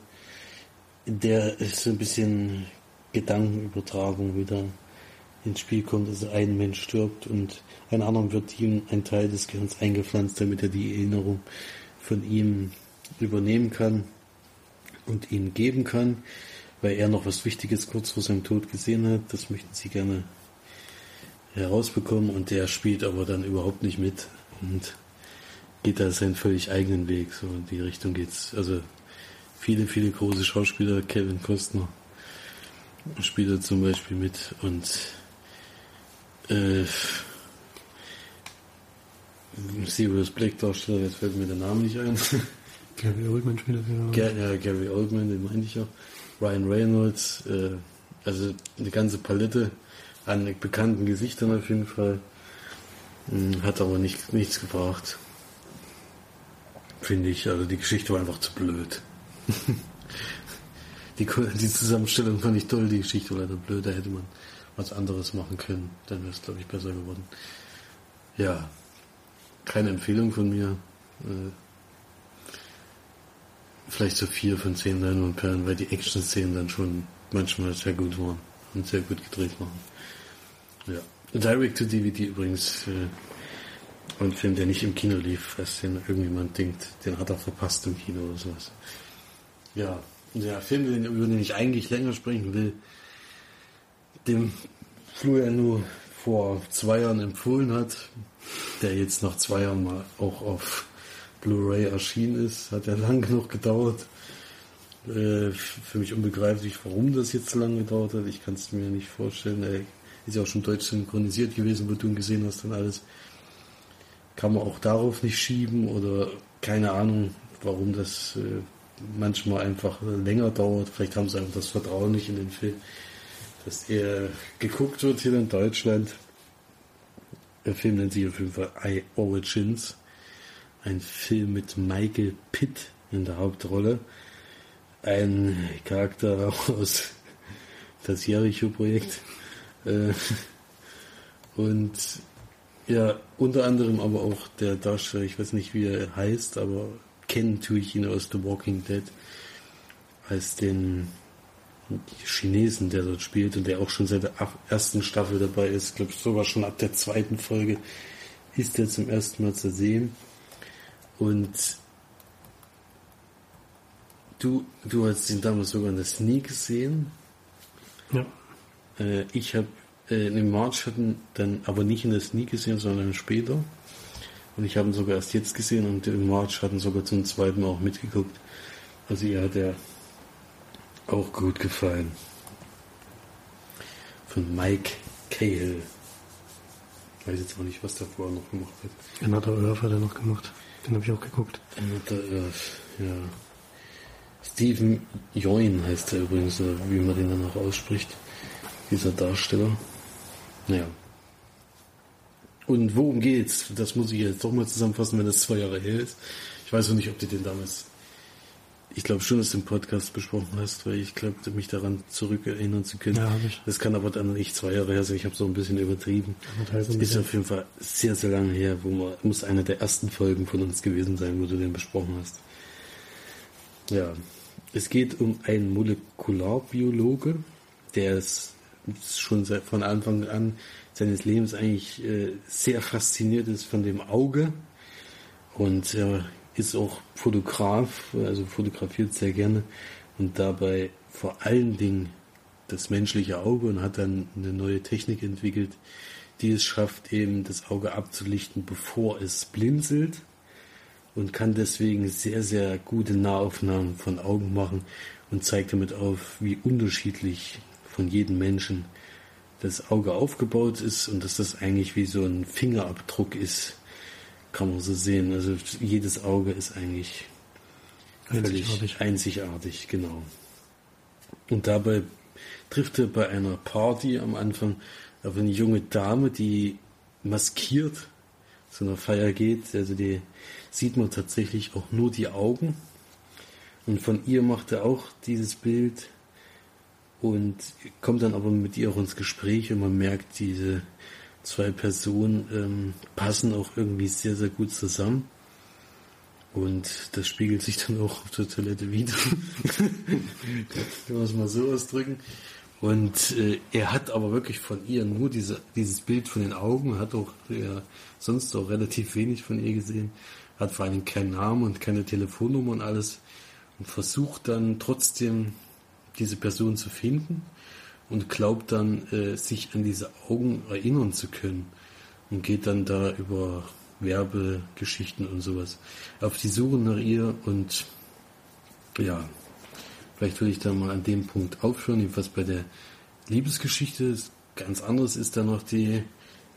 Der ist so ein bisschen Gedankenübertragung wieder ins Spiel kommt, also ein Mensch stirbt und ein anderem wird ihm ein Teil des Gehirns eingepflanzt, damit er die Erinnerung von ihm übernehmen kann und ihn geben kann, weil er noch was Wichtiges kurz vor seinem Tod gesehen hat. Das möchten sie gerne herausbekommen und der spielt aber dann überhaupt nicht mit und geht da seinen völlig eigenen Weg. So in die Richtung geht's. Also viele, viele große Schauspieler, Kevin Costner spielt er zum Beispiel mit und äh, Sirius Black Darsteller, jetzt fällt mir der Name nicht ein. Gary Oldman spielt er Ja, Gary Oldman, den meine ich auch. Ryan Reynolds, äh, also eine ganze Palette an bekannten Gesichtern auf jeden Fall. Hm, hat aber nicht, nichts gebracht finde ich. Also die Geschichte war einfach zu blöd. die, die Zusammenstellung fand ich toll, die Geschichte war leider blöd. Da hätte man was anderes machen können. Dann wäre es, glaube ich, besser geworden. Ja, keine Empfehlung von mir. Äh, vielleicht so vier von zehn Leinwandperlen, weil die Action-Szenen dann schon manchmal sehr gut waren und sehr gut gedreht waren. Ja. Direct to DVD übrigens äh, ein Film, der nicht im Kino lief, was den irgendjemand denkt, den hat er verpasst im Kino oder sowas. Ja, der Film, über den ich eigentlich länger sprechen will, dem Florian nur vor zwei Jahren empfohlen hat, der jetzt nach zwei Jahren mal auch auf Blu-ray erschienen ist, hat ja lang genug gedauert. Äh, für mich unbegreiflich, warum das jetzt so lange gedauert hat. Ich kann es mir nicht vorstellen. Er ist ja auch schon deutsch synchronisiert gewesen, wo du ihn gesehen hast und alles. Kann man auch darauf nicht schieben oder keine Ahnung, warum das äh, manchmal einfach länger dauert. Vielleicht haben sie einfach das Vertrauen nicht in den Film, dass er geguckt wird hier in Deutschland. Der Film nennt sich auf jeden Fall I Origins. Ein Film mit Michael Pitt in der Hauptrolle. Ein Charakter aus das Jericho-Projekt. Äh, und ja, unter anderem aber auch der Darsteller, ich weiß nicht wie er heißt, aber kennen tue ich ihn aus The Walking Dead als den Chinesen, der dort spielt und der auch schon seit der ersten Staffel dabei ist. Ich glaube sogar schon ab der zweiten Folge ist er zum ersten Mal zu sehen. Und du, du hast ihn damals sogar in der Sneak gesehen. Ja. Äh, ich habe äh, im March hatten dann aber nicht in der Sneak gesehen, sondern später. Und ich habe ihn sogar erst jetzt gesehen und im March hatten sogar zum zweiten Mal auch mitgeguckt. Also ihr hat er auch gut gefallen. Von Mike Cahill. Ich weiß jetzt auch nicht, was der vorher noch gemacht hat. Another Earth hat er noch gemacht. Den habe ich auch geguckt. Another Earth, ja. Stephen Join heißt er übrigens, wie man den dann auch ausspricht. Dieser Darsteller. Naja. Und worum geht's? Das muss ich jetzt doch mal zusammenfassen, wenn das zwei Jahre her ist. Ich weiß auch nicht, ob du den damals, ich glaube schon, dass du im Podcast besprochen hast, weil ich glaube, mich daran zurückerinnern zu können. Ja, habe ich. Das kann aber dann nicht zwei Jahre her sein. Ich habe so ein bisschen übertrieben. Das ist auf jeden Fall sehr, sehr lange her, wo man, muss eine der ersten Folgen von uns gewesen sein, wo du den besprochen hast. Ja. Es geht um einen Molekularbiologe, der es schon seit, von Anfang an seines Lebens eigentlich äh, sehr fasziniert ist von dem Auge und er ist auch Fotograf, also fotografiert sehr gerne und dabei vor allen Dingen das menschliche Auge und hat dann eine neue Technik entwickelt, die es schafft, eben das Auge abzulichten, bevor es blinzelt und kann deswegen sehr, sehr gute Nahaufnahmen von Augen machen und zeigt damit auf, wie unterschiedlich von jedem Menschen das Auge aufgebaut ist und dass das eigentlich wie so ein Fingerabdruck ist, kann man so sehen. Also jedes Auge ist eigentlich völlig einzigartig, einzigartig genau. Und dabei trifft er bei einer Party am Anfang auf eine junge Dame, die maskiert zu einer Feier geht. Also die sieht man tatsächlich auch nur die Augen. Und von ihr macht er auch dieses Bild und kommt dann aber mit ihr auch ins Gespräch und man merkt, diese zwei Personen ähm, passen auch irgendwie sehr, sehr gut zusammen. Und das spiegelt sich dann auch auf der Toilette wieder. Kann man es mal so ausdrücken. Und äh, er hat aber wirklich von ihr nur diese, dieses Bild von den Augen, hat auch ja, sonst auch relativ wenig von ihr gesehen, hat vor allem keinen Namen und keine Telefonnummer und alles und versucht dann trotzdem diese Person zu finden und glaubt dann, äh, sich an diese Augen erinnern zu können und geht dann da über Werbegeschichten und sowas auf die Suche nach ihr und ja, vielleicht würde ich da mal an dem Punkt aufhören, was bei der Liebesgeschichte. Ganz anderes ist dann noch die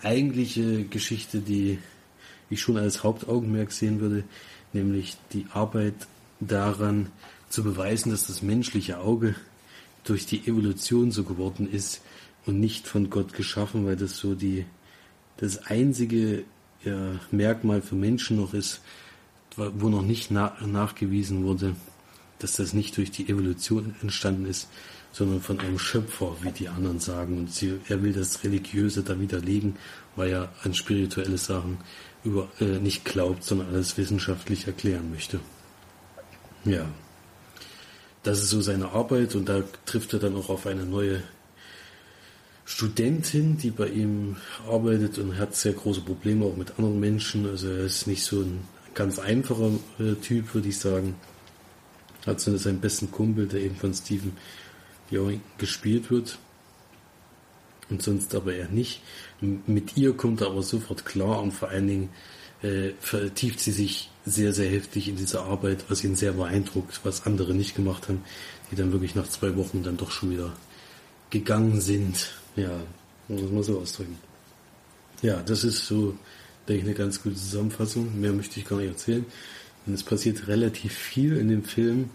eigentliche Geschichte, die ich schon als Hauptaugenmerk sehen würde, nämlich die Arbeit daran zu beweisen, dass das menschliche Auge durch die Evolution so geworden ist und nicht von Gott geschaffen, weil das so die das einzige ja, Merkmal für Menschen noch ist, wo noch nicht na nachgewiesen wurde, dass das nicht durch die Evolution entstanden ist, sondern von einem Schöpfer, wie die anderen sagen. Und sie, er will das Religiöse da widerlegen, weil er an spirituelle Sachen über, äh, nicht glaubt, sondern alles wissenschaftlich erklären möchte. Ja. Das ist so seine Arbeit und da trifft er dann auch auf eine neue Studentin, die bei ihm arbeitet und hat sehr große Probleme auch mit anderen Menschen. Also er ist nicht so ein ganz einfacher äh, Typ, würde ich sagen. Hat so seinen besten Kumpel, der eben von Stephen Young gespielt wird. Und sonst aber eher nicht. Mit ihr kommt er aber sofort klar und vor allen Dingen äh, vertieft sie sich sehr, sehr heftig in diese Arbeit, was ihn sehr beeindruckt, was andere nicht gemacht haben, die dann wirklich nach zwei Wochen dann doch schon wieder gegangen sind. Ja, muss man so ausdrücken. Ja, das ist so, denke ich, eine ganz gute Zusammenfassung. Mehr möchte ich gar nicht erzählen. Denn es passiert relativ viel in dem Film,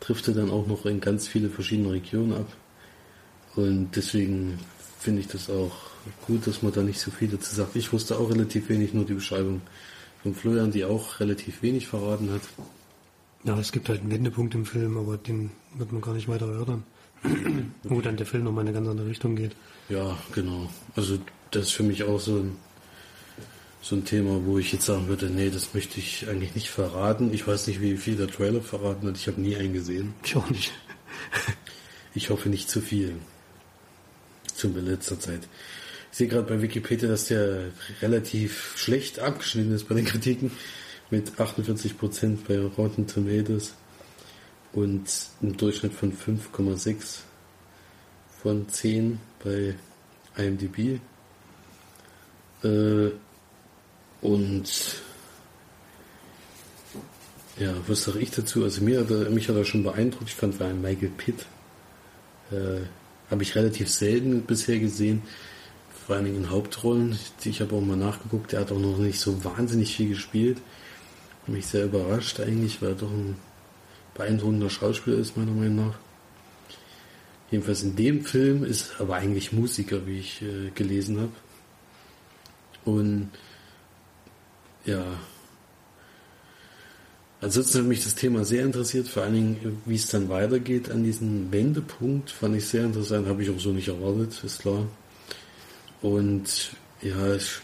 trifft er dann auch noch in ganz viele verschiedene Regionen ab. Und deswegen finde ich das auch gut, dass man da nicht so viel dazu sagt. Ich wusste auch relativ wenig, nur die Beschreibung von Florian, die auch relativ wenig verraten hat. Ja, es gibt halt einen Wendepunkt im Film, aber den wird man gar nicht weiter erörtern. Wo dann der Film nochmal in eine ganz andere Richtung geht. Ja, genau. Also das ist für mich auch so ein, so ein Thema, wo ich jetzt sagen würde, nee, das möchte ich eigentlich nicht verraten. Ich weiß nicht, wie viel der Trailer verraten hat. Ich habe nie einen gesehen. Ich auch nicht. ich hoffe nicht zu viel. Zum letzter Zeit. Ich sehe gerade bei Wikipedia, dass der relativ schlecht abgeschnitten ist bei den Kritiken. Mit 48% bei Rotten Tomatoes und ein Durchschnitt von 5,6 von 10 bei IMDb. Äh, und ja, was sage ich dazu? Also mir hat er, mich hat er schon beeindruckt. Ich fand vor allem Michael Pitt äh, habe ich relativ selten bisher gesehen. Vor allen Dingen in Hauptrollen. Ich habe auch mal nachgeguckt, er hat auch noch nicht so wahnsinnig viel gespielt. Mich sehr überrascht eigentlich, weil er doch ein beeindruckender Schauspieler ist, meiner Meinung nach. Jedenfalls in dem Film ist aber eigentlich Musiker, wie ich äh, gelesen habe. Und ja, ansonsten hat mich das Thema sehr interessiert, vor allen Dingen, wie es dann weitergeht an diesem Wendepunkt, fand ich sehr interessant, habe ich auch so nicht erwartet, ist klar. Und ja, ich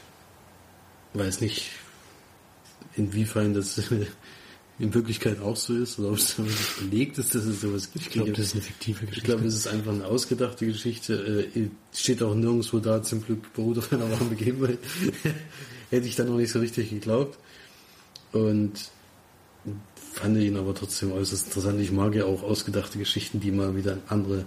weiß nicht, inwiefern das in Wirklichkeit auch so ist oder ob es belegt ist, dass es sowas gibt. Ich glaube, das ist eine fiktive Geschichte. Ich glaube, es ist einfach eine ausgedachte Geschichte. Äh, steht auch nirgendwo da, zum Glück beruht auf einer wahren Begebenheit. Hätte ich dann noch nicht so richtig geglaubt. Und fand ihn aber trotzdem äußerst interessant. Ich mag ja auch ausgedachte Geschichten, die mal wieder in andere,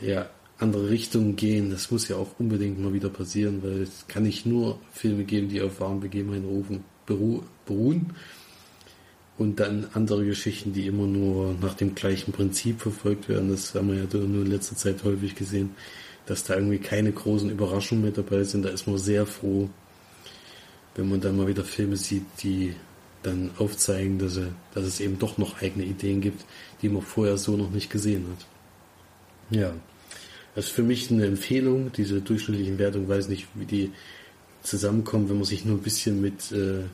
ja, andere Richtungen gehen. Das muss ja auch unbedingt mal wieder passieren, weil es kann nicht nur Filme geben, die auf wahren Begebenheiten beruhen und dann andere Geschichten, die immer nur nach dem gleichen Prinzip verfolgt werden. Das haben wir ja nur in letzter Zeit häufig gesehen, dass da irgendwie keine großen Überraschungen mehr dabei sind. Da ist man sehr froh, wenn man dann mal wieder Filme sieht, die dann aufzeigen, dass, er, dass es eben doch noch eigene Ideen gibt, die man vorher so noch nicht gesehen hat. Ja, das ist für mich eine Empfehlung, diese durchschnittlichen Wertungen, weiß nicht, wie die zusammenkommen, wenn man sich nur ein bisschen mit äh,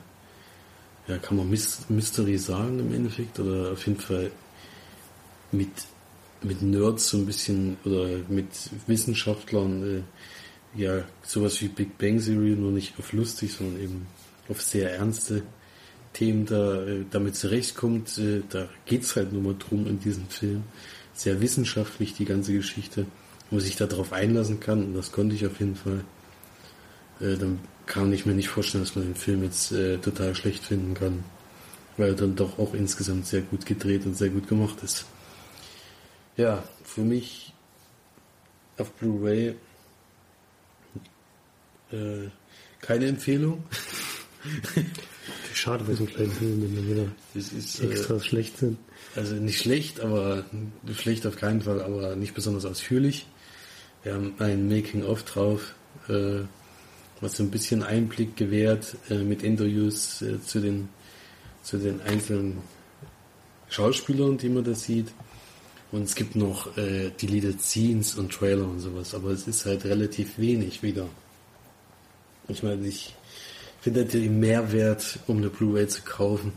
ja, kann man Mystery sagen im Endeffekt oder auf jeden Fall mit, mit Nerds so ein bisschen oder mit Wissenschaftlern, äh, ja, sowas wie Big Bang Theory, nur nicht auf lustig, sondern eben auf sehr ernste Themen da äh, damit zurechtkommt. Äh, da geht's halt nur mal drum in diesem Film. Sehr wissenschaftlich die ganze Geschichte, wo sich darauf einlassen kann und das konnte ich auf jeden Fall. Äh, dann kann ich mir nicht vorstellen, dass man den Film jetzt total schlecht finden kann, weil er dann doch auch insgesamt sehr gut gedreht und sehr gut gemacht ist. Ja, für mich auf Blu-ray äh, keine Empfehlung. Schade bei so kleinen Film, wenn wir wieder ist, extra äh, schlecht sind. Also nicht schlecht, aber schlecht auf keinen Fall, aber nicht besonders ausführlich. Wir haben ein Making-of drauf. Äh, was so ein bisschen Einblick gewährt äh, mit Interviews äh, zu den zu den einzelnen Schauspielern, die man da sieht. Und es gibt noch äh, Deleted Scenes und Trailer und sowas, aber es ist halt relativ wenig wieder. Ich meine, ich finde den Mehrwert, um eine Blu-ray zu kaufen,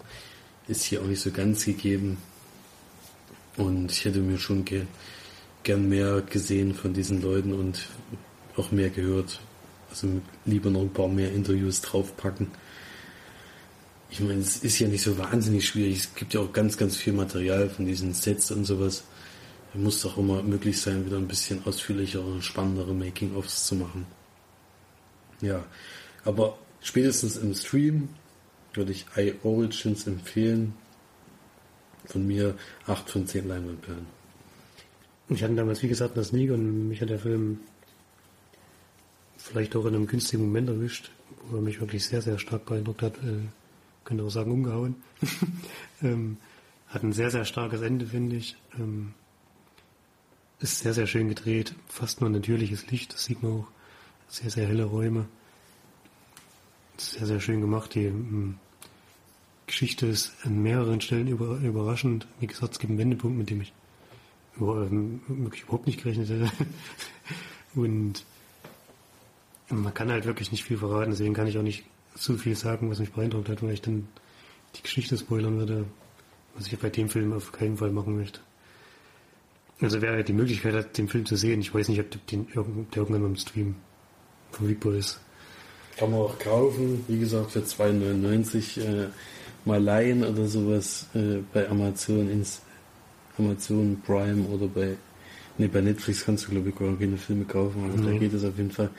ist hier auch nicht so ganz gegeben. Und ich hätte mir schon ge gern mehr gesehen von diesen Leuten und auch mehr gehört, also lieber noch ein paar mehr Interviews draufpacken. ich meine, es ist ja nicht so wahnsinnig schwierig. Es gibt ja auch ganz, ganz viel Material von diesen Sets und sowas. Es muss doch immer möglich sein, wieder ein bisschen ausführlichere und spannendere Making-ofs zu machen. Ja, aber spätestens im Stream würde ich iOrigins empfehlen. Von mir 8 von 10 Leinwandperlen. Ich hatte damals, wie gesagt, das nie und mich hat der Film vielleicht auch in einem günstigen Moment erwischt, wo er mich wirklich sehr, sehr stark beeindruckt hat. Äh, könnte auch sagen, umgehauen. ähm, hat ein sehr, sehr starkes Ende, finde ich. Ähm, ist sehr, sehr schön gedreht. Fast nur natürliches Licht, das sieht man auch. Sehr, sehr helle Räume. Sehr, sehr schön gemacht. Die ähm, Geschichte ist an mehreren Stellen über, überraschend. Wie gesagt, es gibt einen Wendepunkt, mit dem ich ähm, wirklich überhaupt nicht gerechnet hätte. Und man kann halt wirklich nicht viel verraten, deswegen kann ich auch nicht zu viel sagen, was mich beeindruckt hat, weil ich dann die Geschichte spoilern würde, was ich bei dem Film auf keinen Fall machen möchte. Also wer die Möglichkeit hat, den Film zu sehen, ich weiß nicht, ob der irgendwann im Stream verfügbar ist. Kann man auch kaufen, wie gesagt, für 2,99 äh, mal leihen oder sowas äh, bei Amazon ins Amazon Prime oder bei ne bei Netflix kannst du glaube ich gar keine Filme kaufen, aber nee. da geht es auf jeden Fall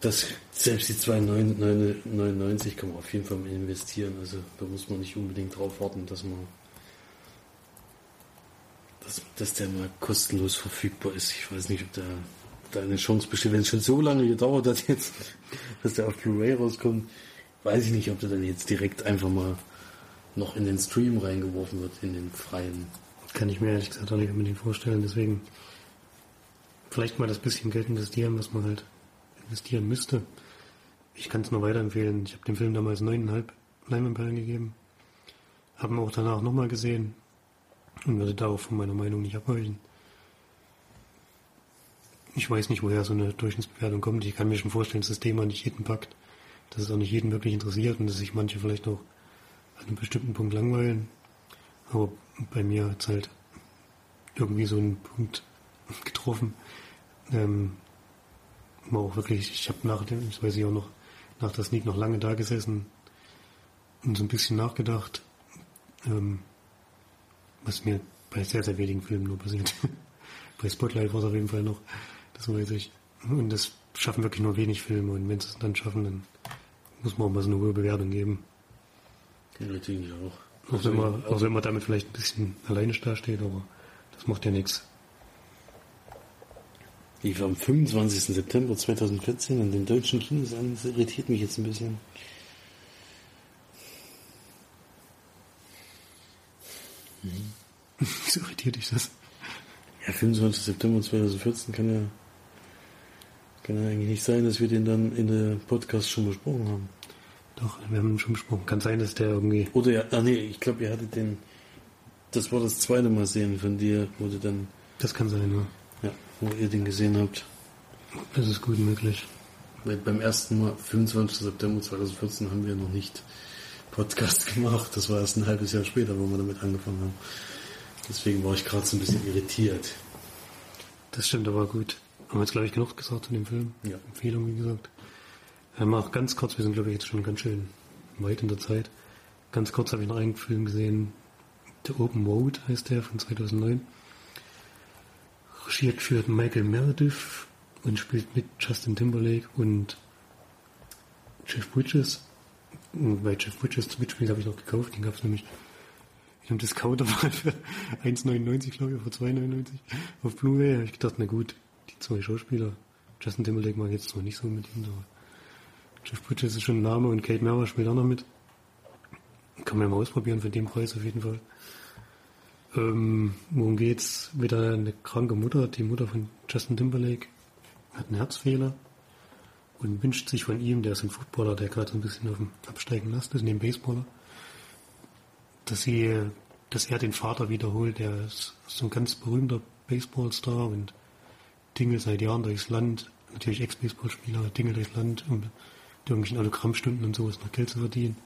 das, selbst die 2,99 kann man auf jeden Fall investieren. Also da muss man nicht unbedingt drauf warten, dass man dass, dass der mal kostenlos verfügbar ist. Ich weiß nicht, ob da eine Chance besteht. Wenn es schon so lange gedauert hat jetzt, dass der auf Blu-ray rauskommt, weiß ich nicht, ob der dann jetzt direkt einfach mal noch in den Stream reingeworfen wird, in den freien. Kann ich mir ehrlich gesagt auch nicht unbedingt vorstellen. Deswegen vielleicht mal das bisschen Geld investieren, was man halt investieren müsste. Ich kann es nur weiterempfehlen. Ich habe dem Film damals neuneinhalb Leinwandperlen gegeben. Habe ihn auch danach nochmal gesehen und würde darauf von meiner Meinung nicht abweichen. Ich weiß nicht, woher so eine Durchschnittsbewertung kommt. Ich kann mir schon vorstellen, dass das Thema nicht jeden packt, dass es auch nicht jeden wirklich interessiert und dass sich manche vielleicht auch an einem bestimmten Punkt langweilen. Aber bei mir hat es halt irgendwie so einen Punkt getroffen, ähm, war auch wirklich, ich habe nach dem, das weiß ich auch noch, nach der Sneak noch lange da gesessen und so ein bisschen nachgedacht, ähm, was mir bei sehr, sehr wenigen Filmen nur passiert. bei Spotlight war es auf jeden Fall noch, das weiß ich. Und das schaffen wirklich nur wenig Filme und wenn sie es dann schaffen, dann muss man auch mal so eine hohe Bewertung geben. Ja, natürlich auch. Auch wenn, man, auch wenn man damit vielleicht ein bisschen alleine dasteht, aber das macht ja nichts. Lief am 25. September 2014 in den deutschen Kinos an. Das irritiert mich jetzt ein bisschen. Mhm. Wieso irritiert dich das? Ja, 25. September 2014 kann ja, kann ja eigentlich nicht sein, dass wir den dann in der Podcast schon besprochen haben. Doch, wir haben ihn schon besprochen. Kann sein, dass der irgendwie. Oder ja, ah nee, ich glaube, ihr hattet den. Das war das zweite Mal sehen von dir, wurde dann. Das kann sein, ja wo ihr den gesehen habt. Das ist gut möglich. Weil beim ersten Mal, 25. September 2014, haben wir noch nicht Podcast gemacht. Das war erst ein halbes Jahr später, wo wir damit angefangen haben. Deswegen war ich gerade so ein bisschen irritiert. Das stimmt aber gut. Haben wir jetzt, glaube ich, genug gesagt zu dem Film? Ja. Empfehlung, wie gesagt. Ähm, auch ganz kurz, wir sind, glaube ich, jetzt schon ganz schön weit in der Zeit. Ganz kurz habe ich noch einen Film gesehen. The Open Road heißt der von 2009. Regiert führt Michael Meredith und spielt mit Justin Timberlake und Jeff Bridges. Und bei Jeff Bridges mitspielt habe ich noch gekauft, den gab es nämlich in einem Discounter mal für 1,99 glaube ich, für 2,99 auf Blu-ray. habe ich gedacht, na gut, die zwei Schauspieler, Justin Timberlake mag jetzt zwar nicht so mit ihm, aber Jeff Bridges ist schon ein Name und Kate Mara spielt auch noch mit. Kann man ja mal ausprobieren für den Preis auf jeden Fall. Ähm, worum geht's? Wieder eine kranke Mutter, die Mutter von Justin Timberlake, hat einen Herzfehler und wünscht sich von ihm, der ist ein Footballer, der gerade so ein bisschen auf dem Absteigen Last ist, neben Baseballer, dass sie, dass er den Vater wiederholt, der ist so ein ganz berühmter Baseballstar und Dinge seit Jahren durchs Land, natürlich Ex-Baseballspieler, Dinge durchs Land, um irgendwelchen Autogrammstunden und sowas nach Geld zu verdienen.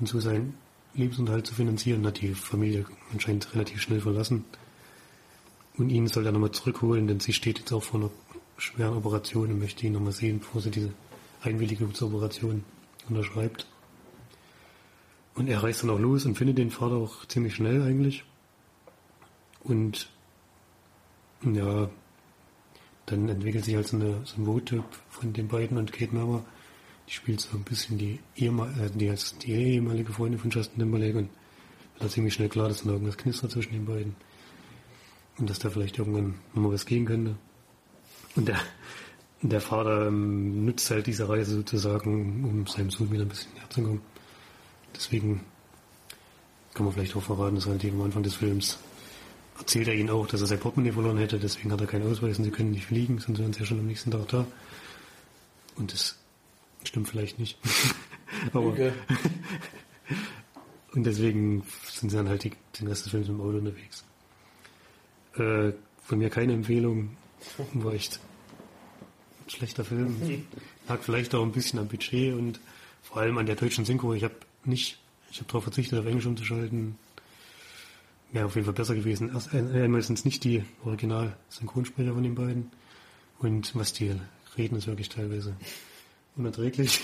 Und so sein Lebensunterhalt zu finanzieren, hat die Familie anscheinend relativ schnell verlassen. Und ihn soll er nochmal zurückholen, denn sie steht jetzt auch vor einer schweren Operation und möchte ihn nochmal sehen, bevor sie diese Einwilligungsoperation unterschreibt. Und er reist dann auch los und findet den Vater auch ziemlich schnell eigentlich. Und ja, dann entwickelt sich halt so, eine, so ein Vote von den beiden und Kate Mara. Die spielt so ein bisschen die, ehemal, äh, die, als die ehemalige Freundin von Justin Timberlake und wird ziemlich schnell klar, dass da irgendwas knistert zwischen den beiden. Und dass da vielleicht irgendwann nochmal was gehen könnte. Und der, der Vater ähm, nutzt halt diese Reise sozusagen, um seinem Sohn wieder ein bisschen näher zu kommen. Deswegen kann man vielleicht auch verraten, dass relativ am Anfang des Films erzählt er ihnen auch, dass er sein Portemonnaie verloren hätte, deswegen hat er keinen Ausweis und sie können nicht fliegen, sonst wären sie ja schon am nächsten Tag da. Und das stimmt vielleicht nicht. Aber Okay. und deswegen sind sie dann halt die, den Rest des Films im Auto unterwegs. Äh, von mir keine Empfehlung, war echt ein schlechter Film. Lag vielleicht auch ein bisschen am Budget und vor allem an der deutschen Synchro. Ich habe nicht, ich habe darauf verzichtet, auf Englisch umzuschalten. Wäre auf jeden Fall besser gewesen. Erst ein- einmal sind es nicht die Original-Synchronsprecher von den beiden. Und was die reden, ist wirklich teilweise unerträglich.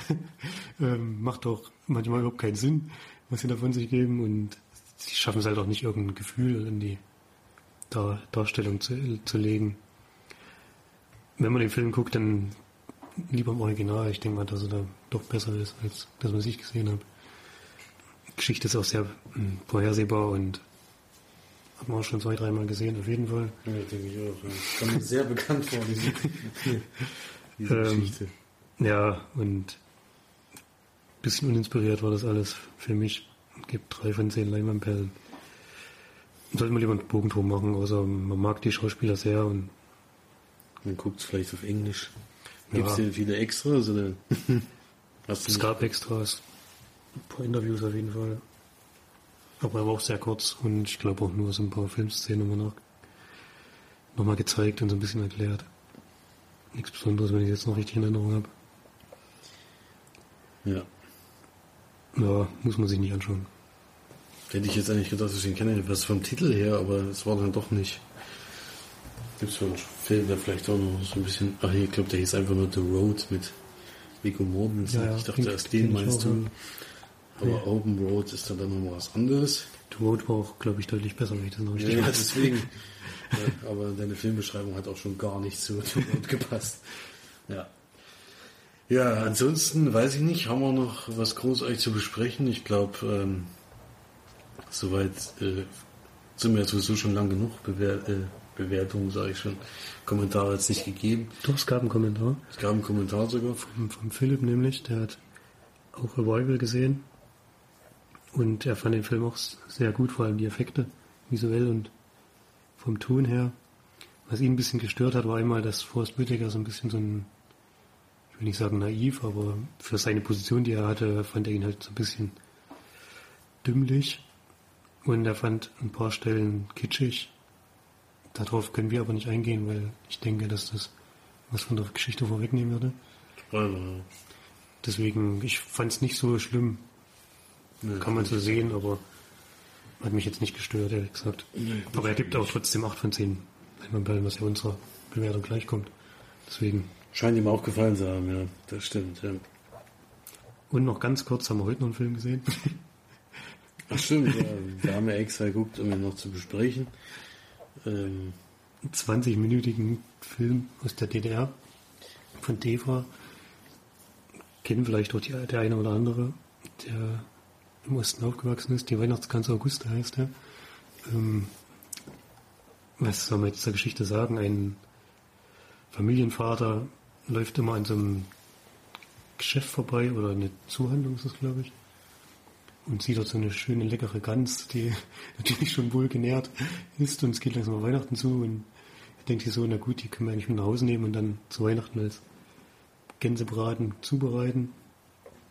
ähm, macht auch manchmal überhaupt keinen Sinn, was sie da von sich geben. Und sie schaffen es halt auch nicht, irgendein Gefühl in die Dar Darstellung zu, zu legen. Wenn man den Film guckt, dann lieber im Original. Ich denke mal, dass er da doch besser ist, als das, was ich gesehen habe. Geschichte ist auch sehr mh, vorhersehbar und hat man auch schon zwei, dreimal gesehen, auf jeden Fall. Ja, denke ich auch. Ja. Kommt mir sehr bekannt vor, diese, diese Ähm, Geschichte. Ja, und ein bisschen uninspiriert war das alles für mich. Gibt drei von zehn Leinwandperlen. Sollte man lieber einen Bogen drum machen, außer man mag die Schauspieler sehr und Man guckt es vielleicht auf Englisch. Ja. Gibt es denn viele Extras oder? Es gab Extras. Ein paar Interviews auf jeden Fall. Aber er war auch sehr kurz und ich glaube auch nur so ein paar Filmszenen nochmal nach, nochmal gezeigt und so ein bisschen erklärt. Nichts Besonderes, wenn ich jetzt noch richtig in Erinnerung habe. Ja. Ja, muss man sich nicht anschauen. Hätte ich jetzt eigentlich gedacht, dass ich ihn kenne, was vom Titel her, aber es war dann doch nicht. Gibt es so einen Film, der vielleicht auch noch so ein bisschen. Ach, ich glaube, der hieß einfach nur The Road mit Viggo Mortensen. Ja, ja, ich dachte erst den meinst auch, du. ja. Aber Ja. Open Road ist dann, dann nochmal was anderes. The Road war auch, glaube ich, deutlich besser, wenn ich das noch Ja, richtig ja weiß. deswegen. ja, aber deine Filmbeschreibung hat auch schon gar nicht zu The Road gepasst. Ja. Ja, ansonsten weiß ich nicht, haben wir noch was großartig zu besprechen? Ich glaube, ähm, soweit äh, sind wir ja sowieso schon lang genug Bewer äh, Bewertungen, sage ich schon. Kommentare hat es nicht gegeben. Doch, es gab einen Kommentar Es gab einen Kommentar sogar. vom, vom Philipp nämlich, der hat auch Revival gesehen und er fand den Film auch sehr gut, vor allem die Effekte, visuell und vom Ton her. Was ihn ein bisschen gestört hat, war einmal, dass Forrest Whitaker so ein bisschen so ein, ich will nicht sagen naiv, aber für seine Position, die er hatte, fand er ihn halt so ein bisschen dümmlich und er fand ein paar Stellen kitschig. Darauf können wir aber nicht eingehen, weil ich denke, dass das was von der Geschichte vorwegnehmen würde. Deswegen, ich fand es nicht so schlimm. Ne, Kann man so sehen, aber hat mich jetzt nicht gestört, ehrlich gesagt. Nee, aber er gibt auch trotzdem 8 von 10 Leinwandperlen, was ja unserer Bewertung gleichkommt. Deswegen. Scheint ihm auch gefallen zu haben, ja. Das stimmt, ja. Und noch ganz kurz, haben wir heute noch einen Film gesehen. Ach stimmt, ja. Wir haben ja extra geguckt, um ihn noch zu besprechen. Ähm, einen 20-minütigen Film aus der DDR von DEFA. Kennen vielleicht auch die, der eine oder andere, der im Osten aufgewachsen ist. Die Weihnachtsgans Auguste heißt er. Ähm, was soll man jetzt zur Geschichte sagen? Ein Familienvater läuft immer an so einem Geschäft vorbei oder eine Zuhandlung ist es, glaube ich. Und sieht dort so eine schöne, leckere Gans, die natürlich schon wohl genährt ist und es geht langsam auf Weihnachten zu und er denkt sich so, na gut, die können wir eigentlich mit nach Hause nehmen und dann zu Weihnachten als Gänsebraten zubereiten.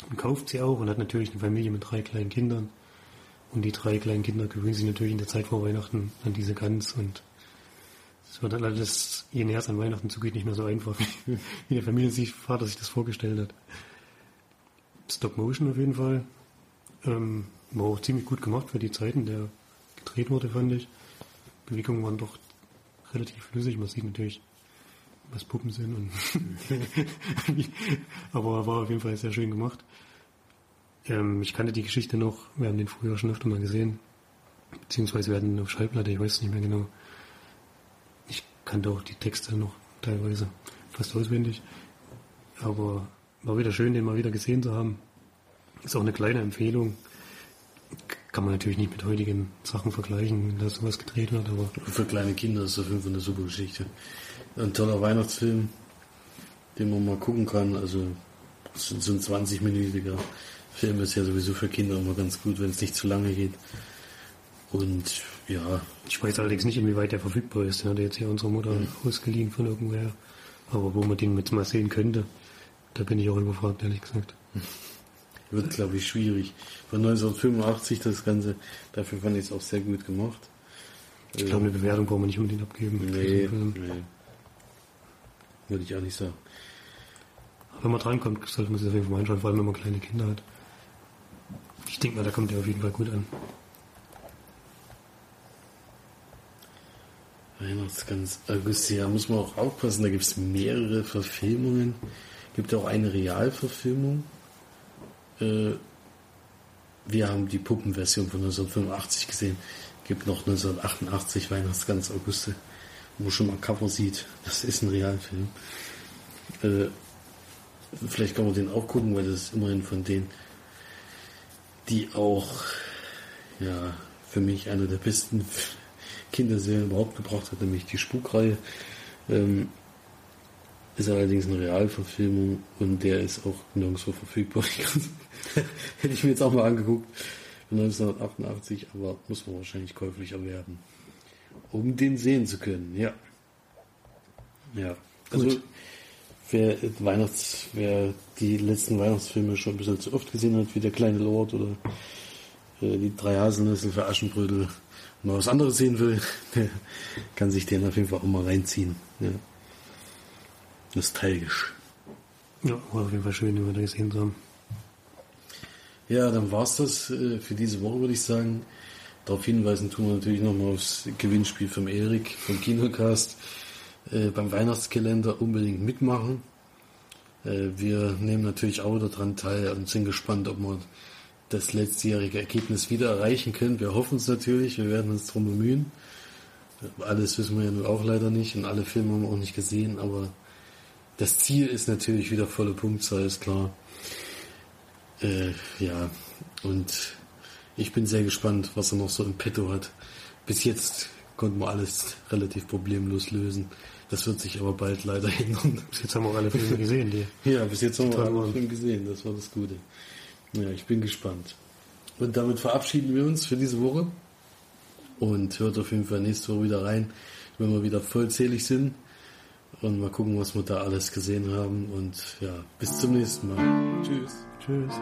Und kauft sie auch und hat natürlich eine Familie mit drei kleinen Kindern. Und die drei kleinen Kinder gewöhnen sich natürlich in der Zeit vor Weihnachten an diese Gans und es wird dann alles, je näher es an Weihnachten zugeht, nicht mehr so einfach, wie, der Familienvater sich das vorgestellt hat. Stop Motion auf jeden Fall. Ähm, war auch ziemlich gut gemacht für die Zeiten, der gedreht wurde, fand ich. Bewegungen waren doch relativ flüssig. Man sieht natürlich, was Puppen sind. Und aber war auf jeden Fall sehr schön gemacht. Ähm, ich kannte die Geschichte noch, wir haben den früher schon öfter mal gesehen. Beziehungsweise wir hatten auf Schallplatte, ich weiß es nicht mehr genau. Ich kannte auch die Texte noch teilweise fast auswendig. Aber war wieder schön, den mal wieder gesehen zu haben. Ist auch eine kleine Empfehlung. Kann man natürlich nicht mit heutigen Sachen vergleichen, wenn da sowas gedreht wird, aber. Für kleine Kinder ist das auf jeden Fall eine super Geschichte. Ein toller Weihnachtsfilm, den man mal gucken kann. Also so ein 20-minütiger Film ist ja sowieso für Kinder immer ganz gut, wenn es nicht zu lange geht. Und ja. Ich weiß allerdings nicht, inwieweit der verfügbar ist. Der hat jetzt hier unsere Mutter mhm. ausgeliehen von irgendwoher. Aber wo man den jetzt mal sehen könnte, da bin ich auch überfragt, ehrlich gesagt. Wird, glaube ich, schwierig. Von 1985 das Ganze, dafür fand ich es auch sehr gut gemacht. Ich glaube, eine Bewertung brauchen wir nicht unbedingt abgeben. Nee, nee. Würde ich auch nicht sagen. Wenn man drankommt, sollte man sich auf jeden Fall anschauen, vor allem wenn man kleine Kinder hat. Ich denke mal, da kommt der auf jeden Fall gut an. Weihnachtsgans August, ja, muss man auch aufpassen, da gibt es mehrere Verfilmungen. Gibt auch eine Realverfilmung. Äh, wir haben die Puppenversion von 1985 gesehen. Gibt noch 1988 Weihnachtsgans Auguste, wo schon mal Cover sieht. Das ist ein Realfilm. Äh, vielleicht kann man den auch gucken, weil das ist immerhin von denen, die auch ja für mich einer der besten Kinderserien überhaupt gebracht hat, nämlich die Spukreihe. Ähm, ist allerdings eine Realverfilmung und der ist auch nirgendwo verfügbar. Hätte ich mir jetzt auch mal angeguckt. 1988, aber muss man wahrscheinlich käuflich erwerben. Um den sehen zu können, ja. Ja. Also Gut. wer Weihnachts, wer die letzten Weihnachtsfilme schon ein bisschen zu oft gesehen hat, wie der kleine Lord oder äh, die drei Haselnüsse für Aschenbrödel, mal was anderes sehen will, der kann sich den auf jeden Fall auch mal reinziehen. Ja. Nostalgisch. Ja, war auf jeden Fall schön, den wir da gesehen haben. Ja, dann war's das äh, für diese Woche, würde ich sagen. Darauf hinweisen tun wir natürlich nochmal aufs Gewinnspiel vom Erik, vom Kinocast. Äh, beim Weihnachtskalender unbedingt mitmachen. Äh, wir nehmen natürlich auch daran teil und sind gespannt, ob wir das letztjährige Ergebnis wieder erreichen können. Wir hoffen es natürlich, wir werden uns darum bemühen. Alles wissen wir ja nun auch leider nicht und alle Filme haben wir auch nicht gesehen, aber das Ziel ist natürlich wieder volle Punktzahl, ist klar. Äh, ja, und ich bin sehr gespannt, was er noch so im Petto hat. Bis jetzt konnten wir alles relativ problemlos lösen. Das wird sich aber bald leider ändern. Bis jetzt haben wir auch alle Filme gesehen, die. Ja, bis jetzt haben wir alle Filme gesehen, das war das Gute. Ja, ich bin gespannt. Und damit verabschieden wir uns für diese Woche. Und hört auf jeden Fall nächste Woche wieder rein, wenn wir wieder vollzählig sind. Und mal gucken, was wir da alles gesehen haben. Und ja, bis zum nächsten Mal. Tschüss. Tschüss.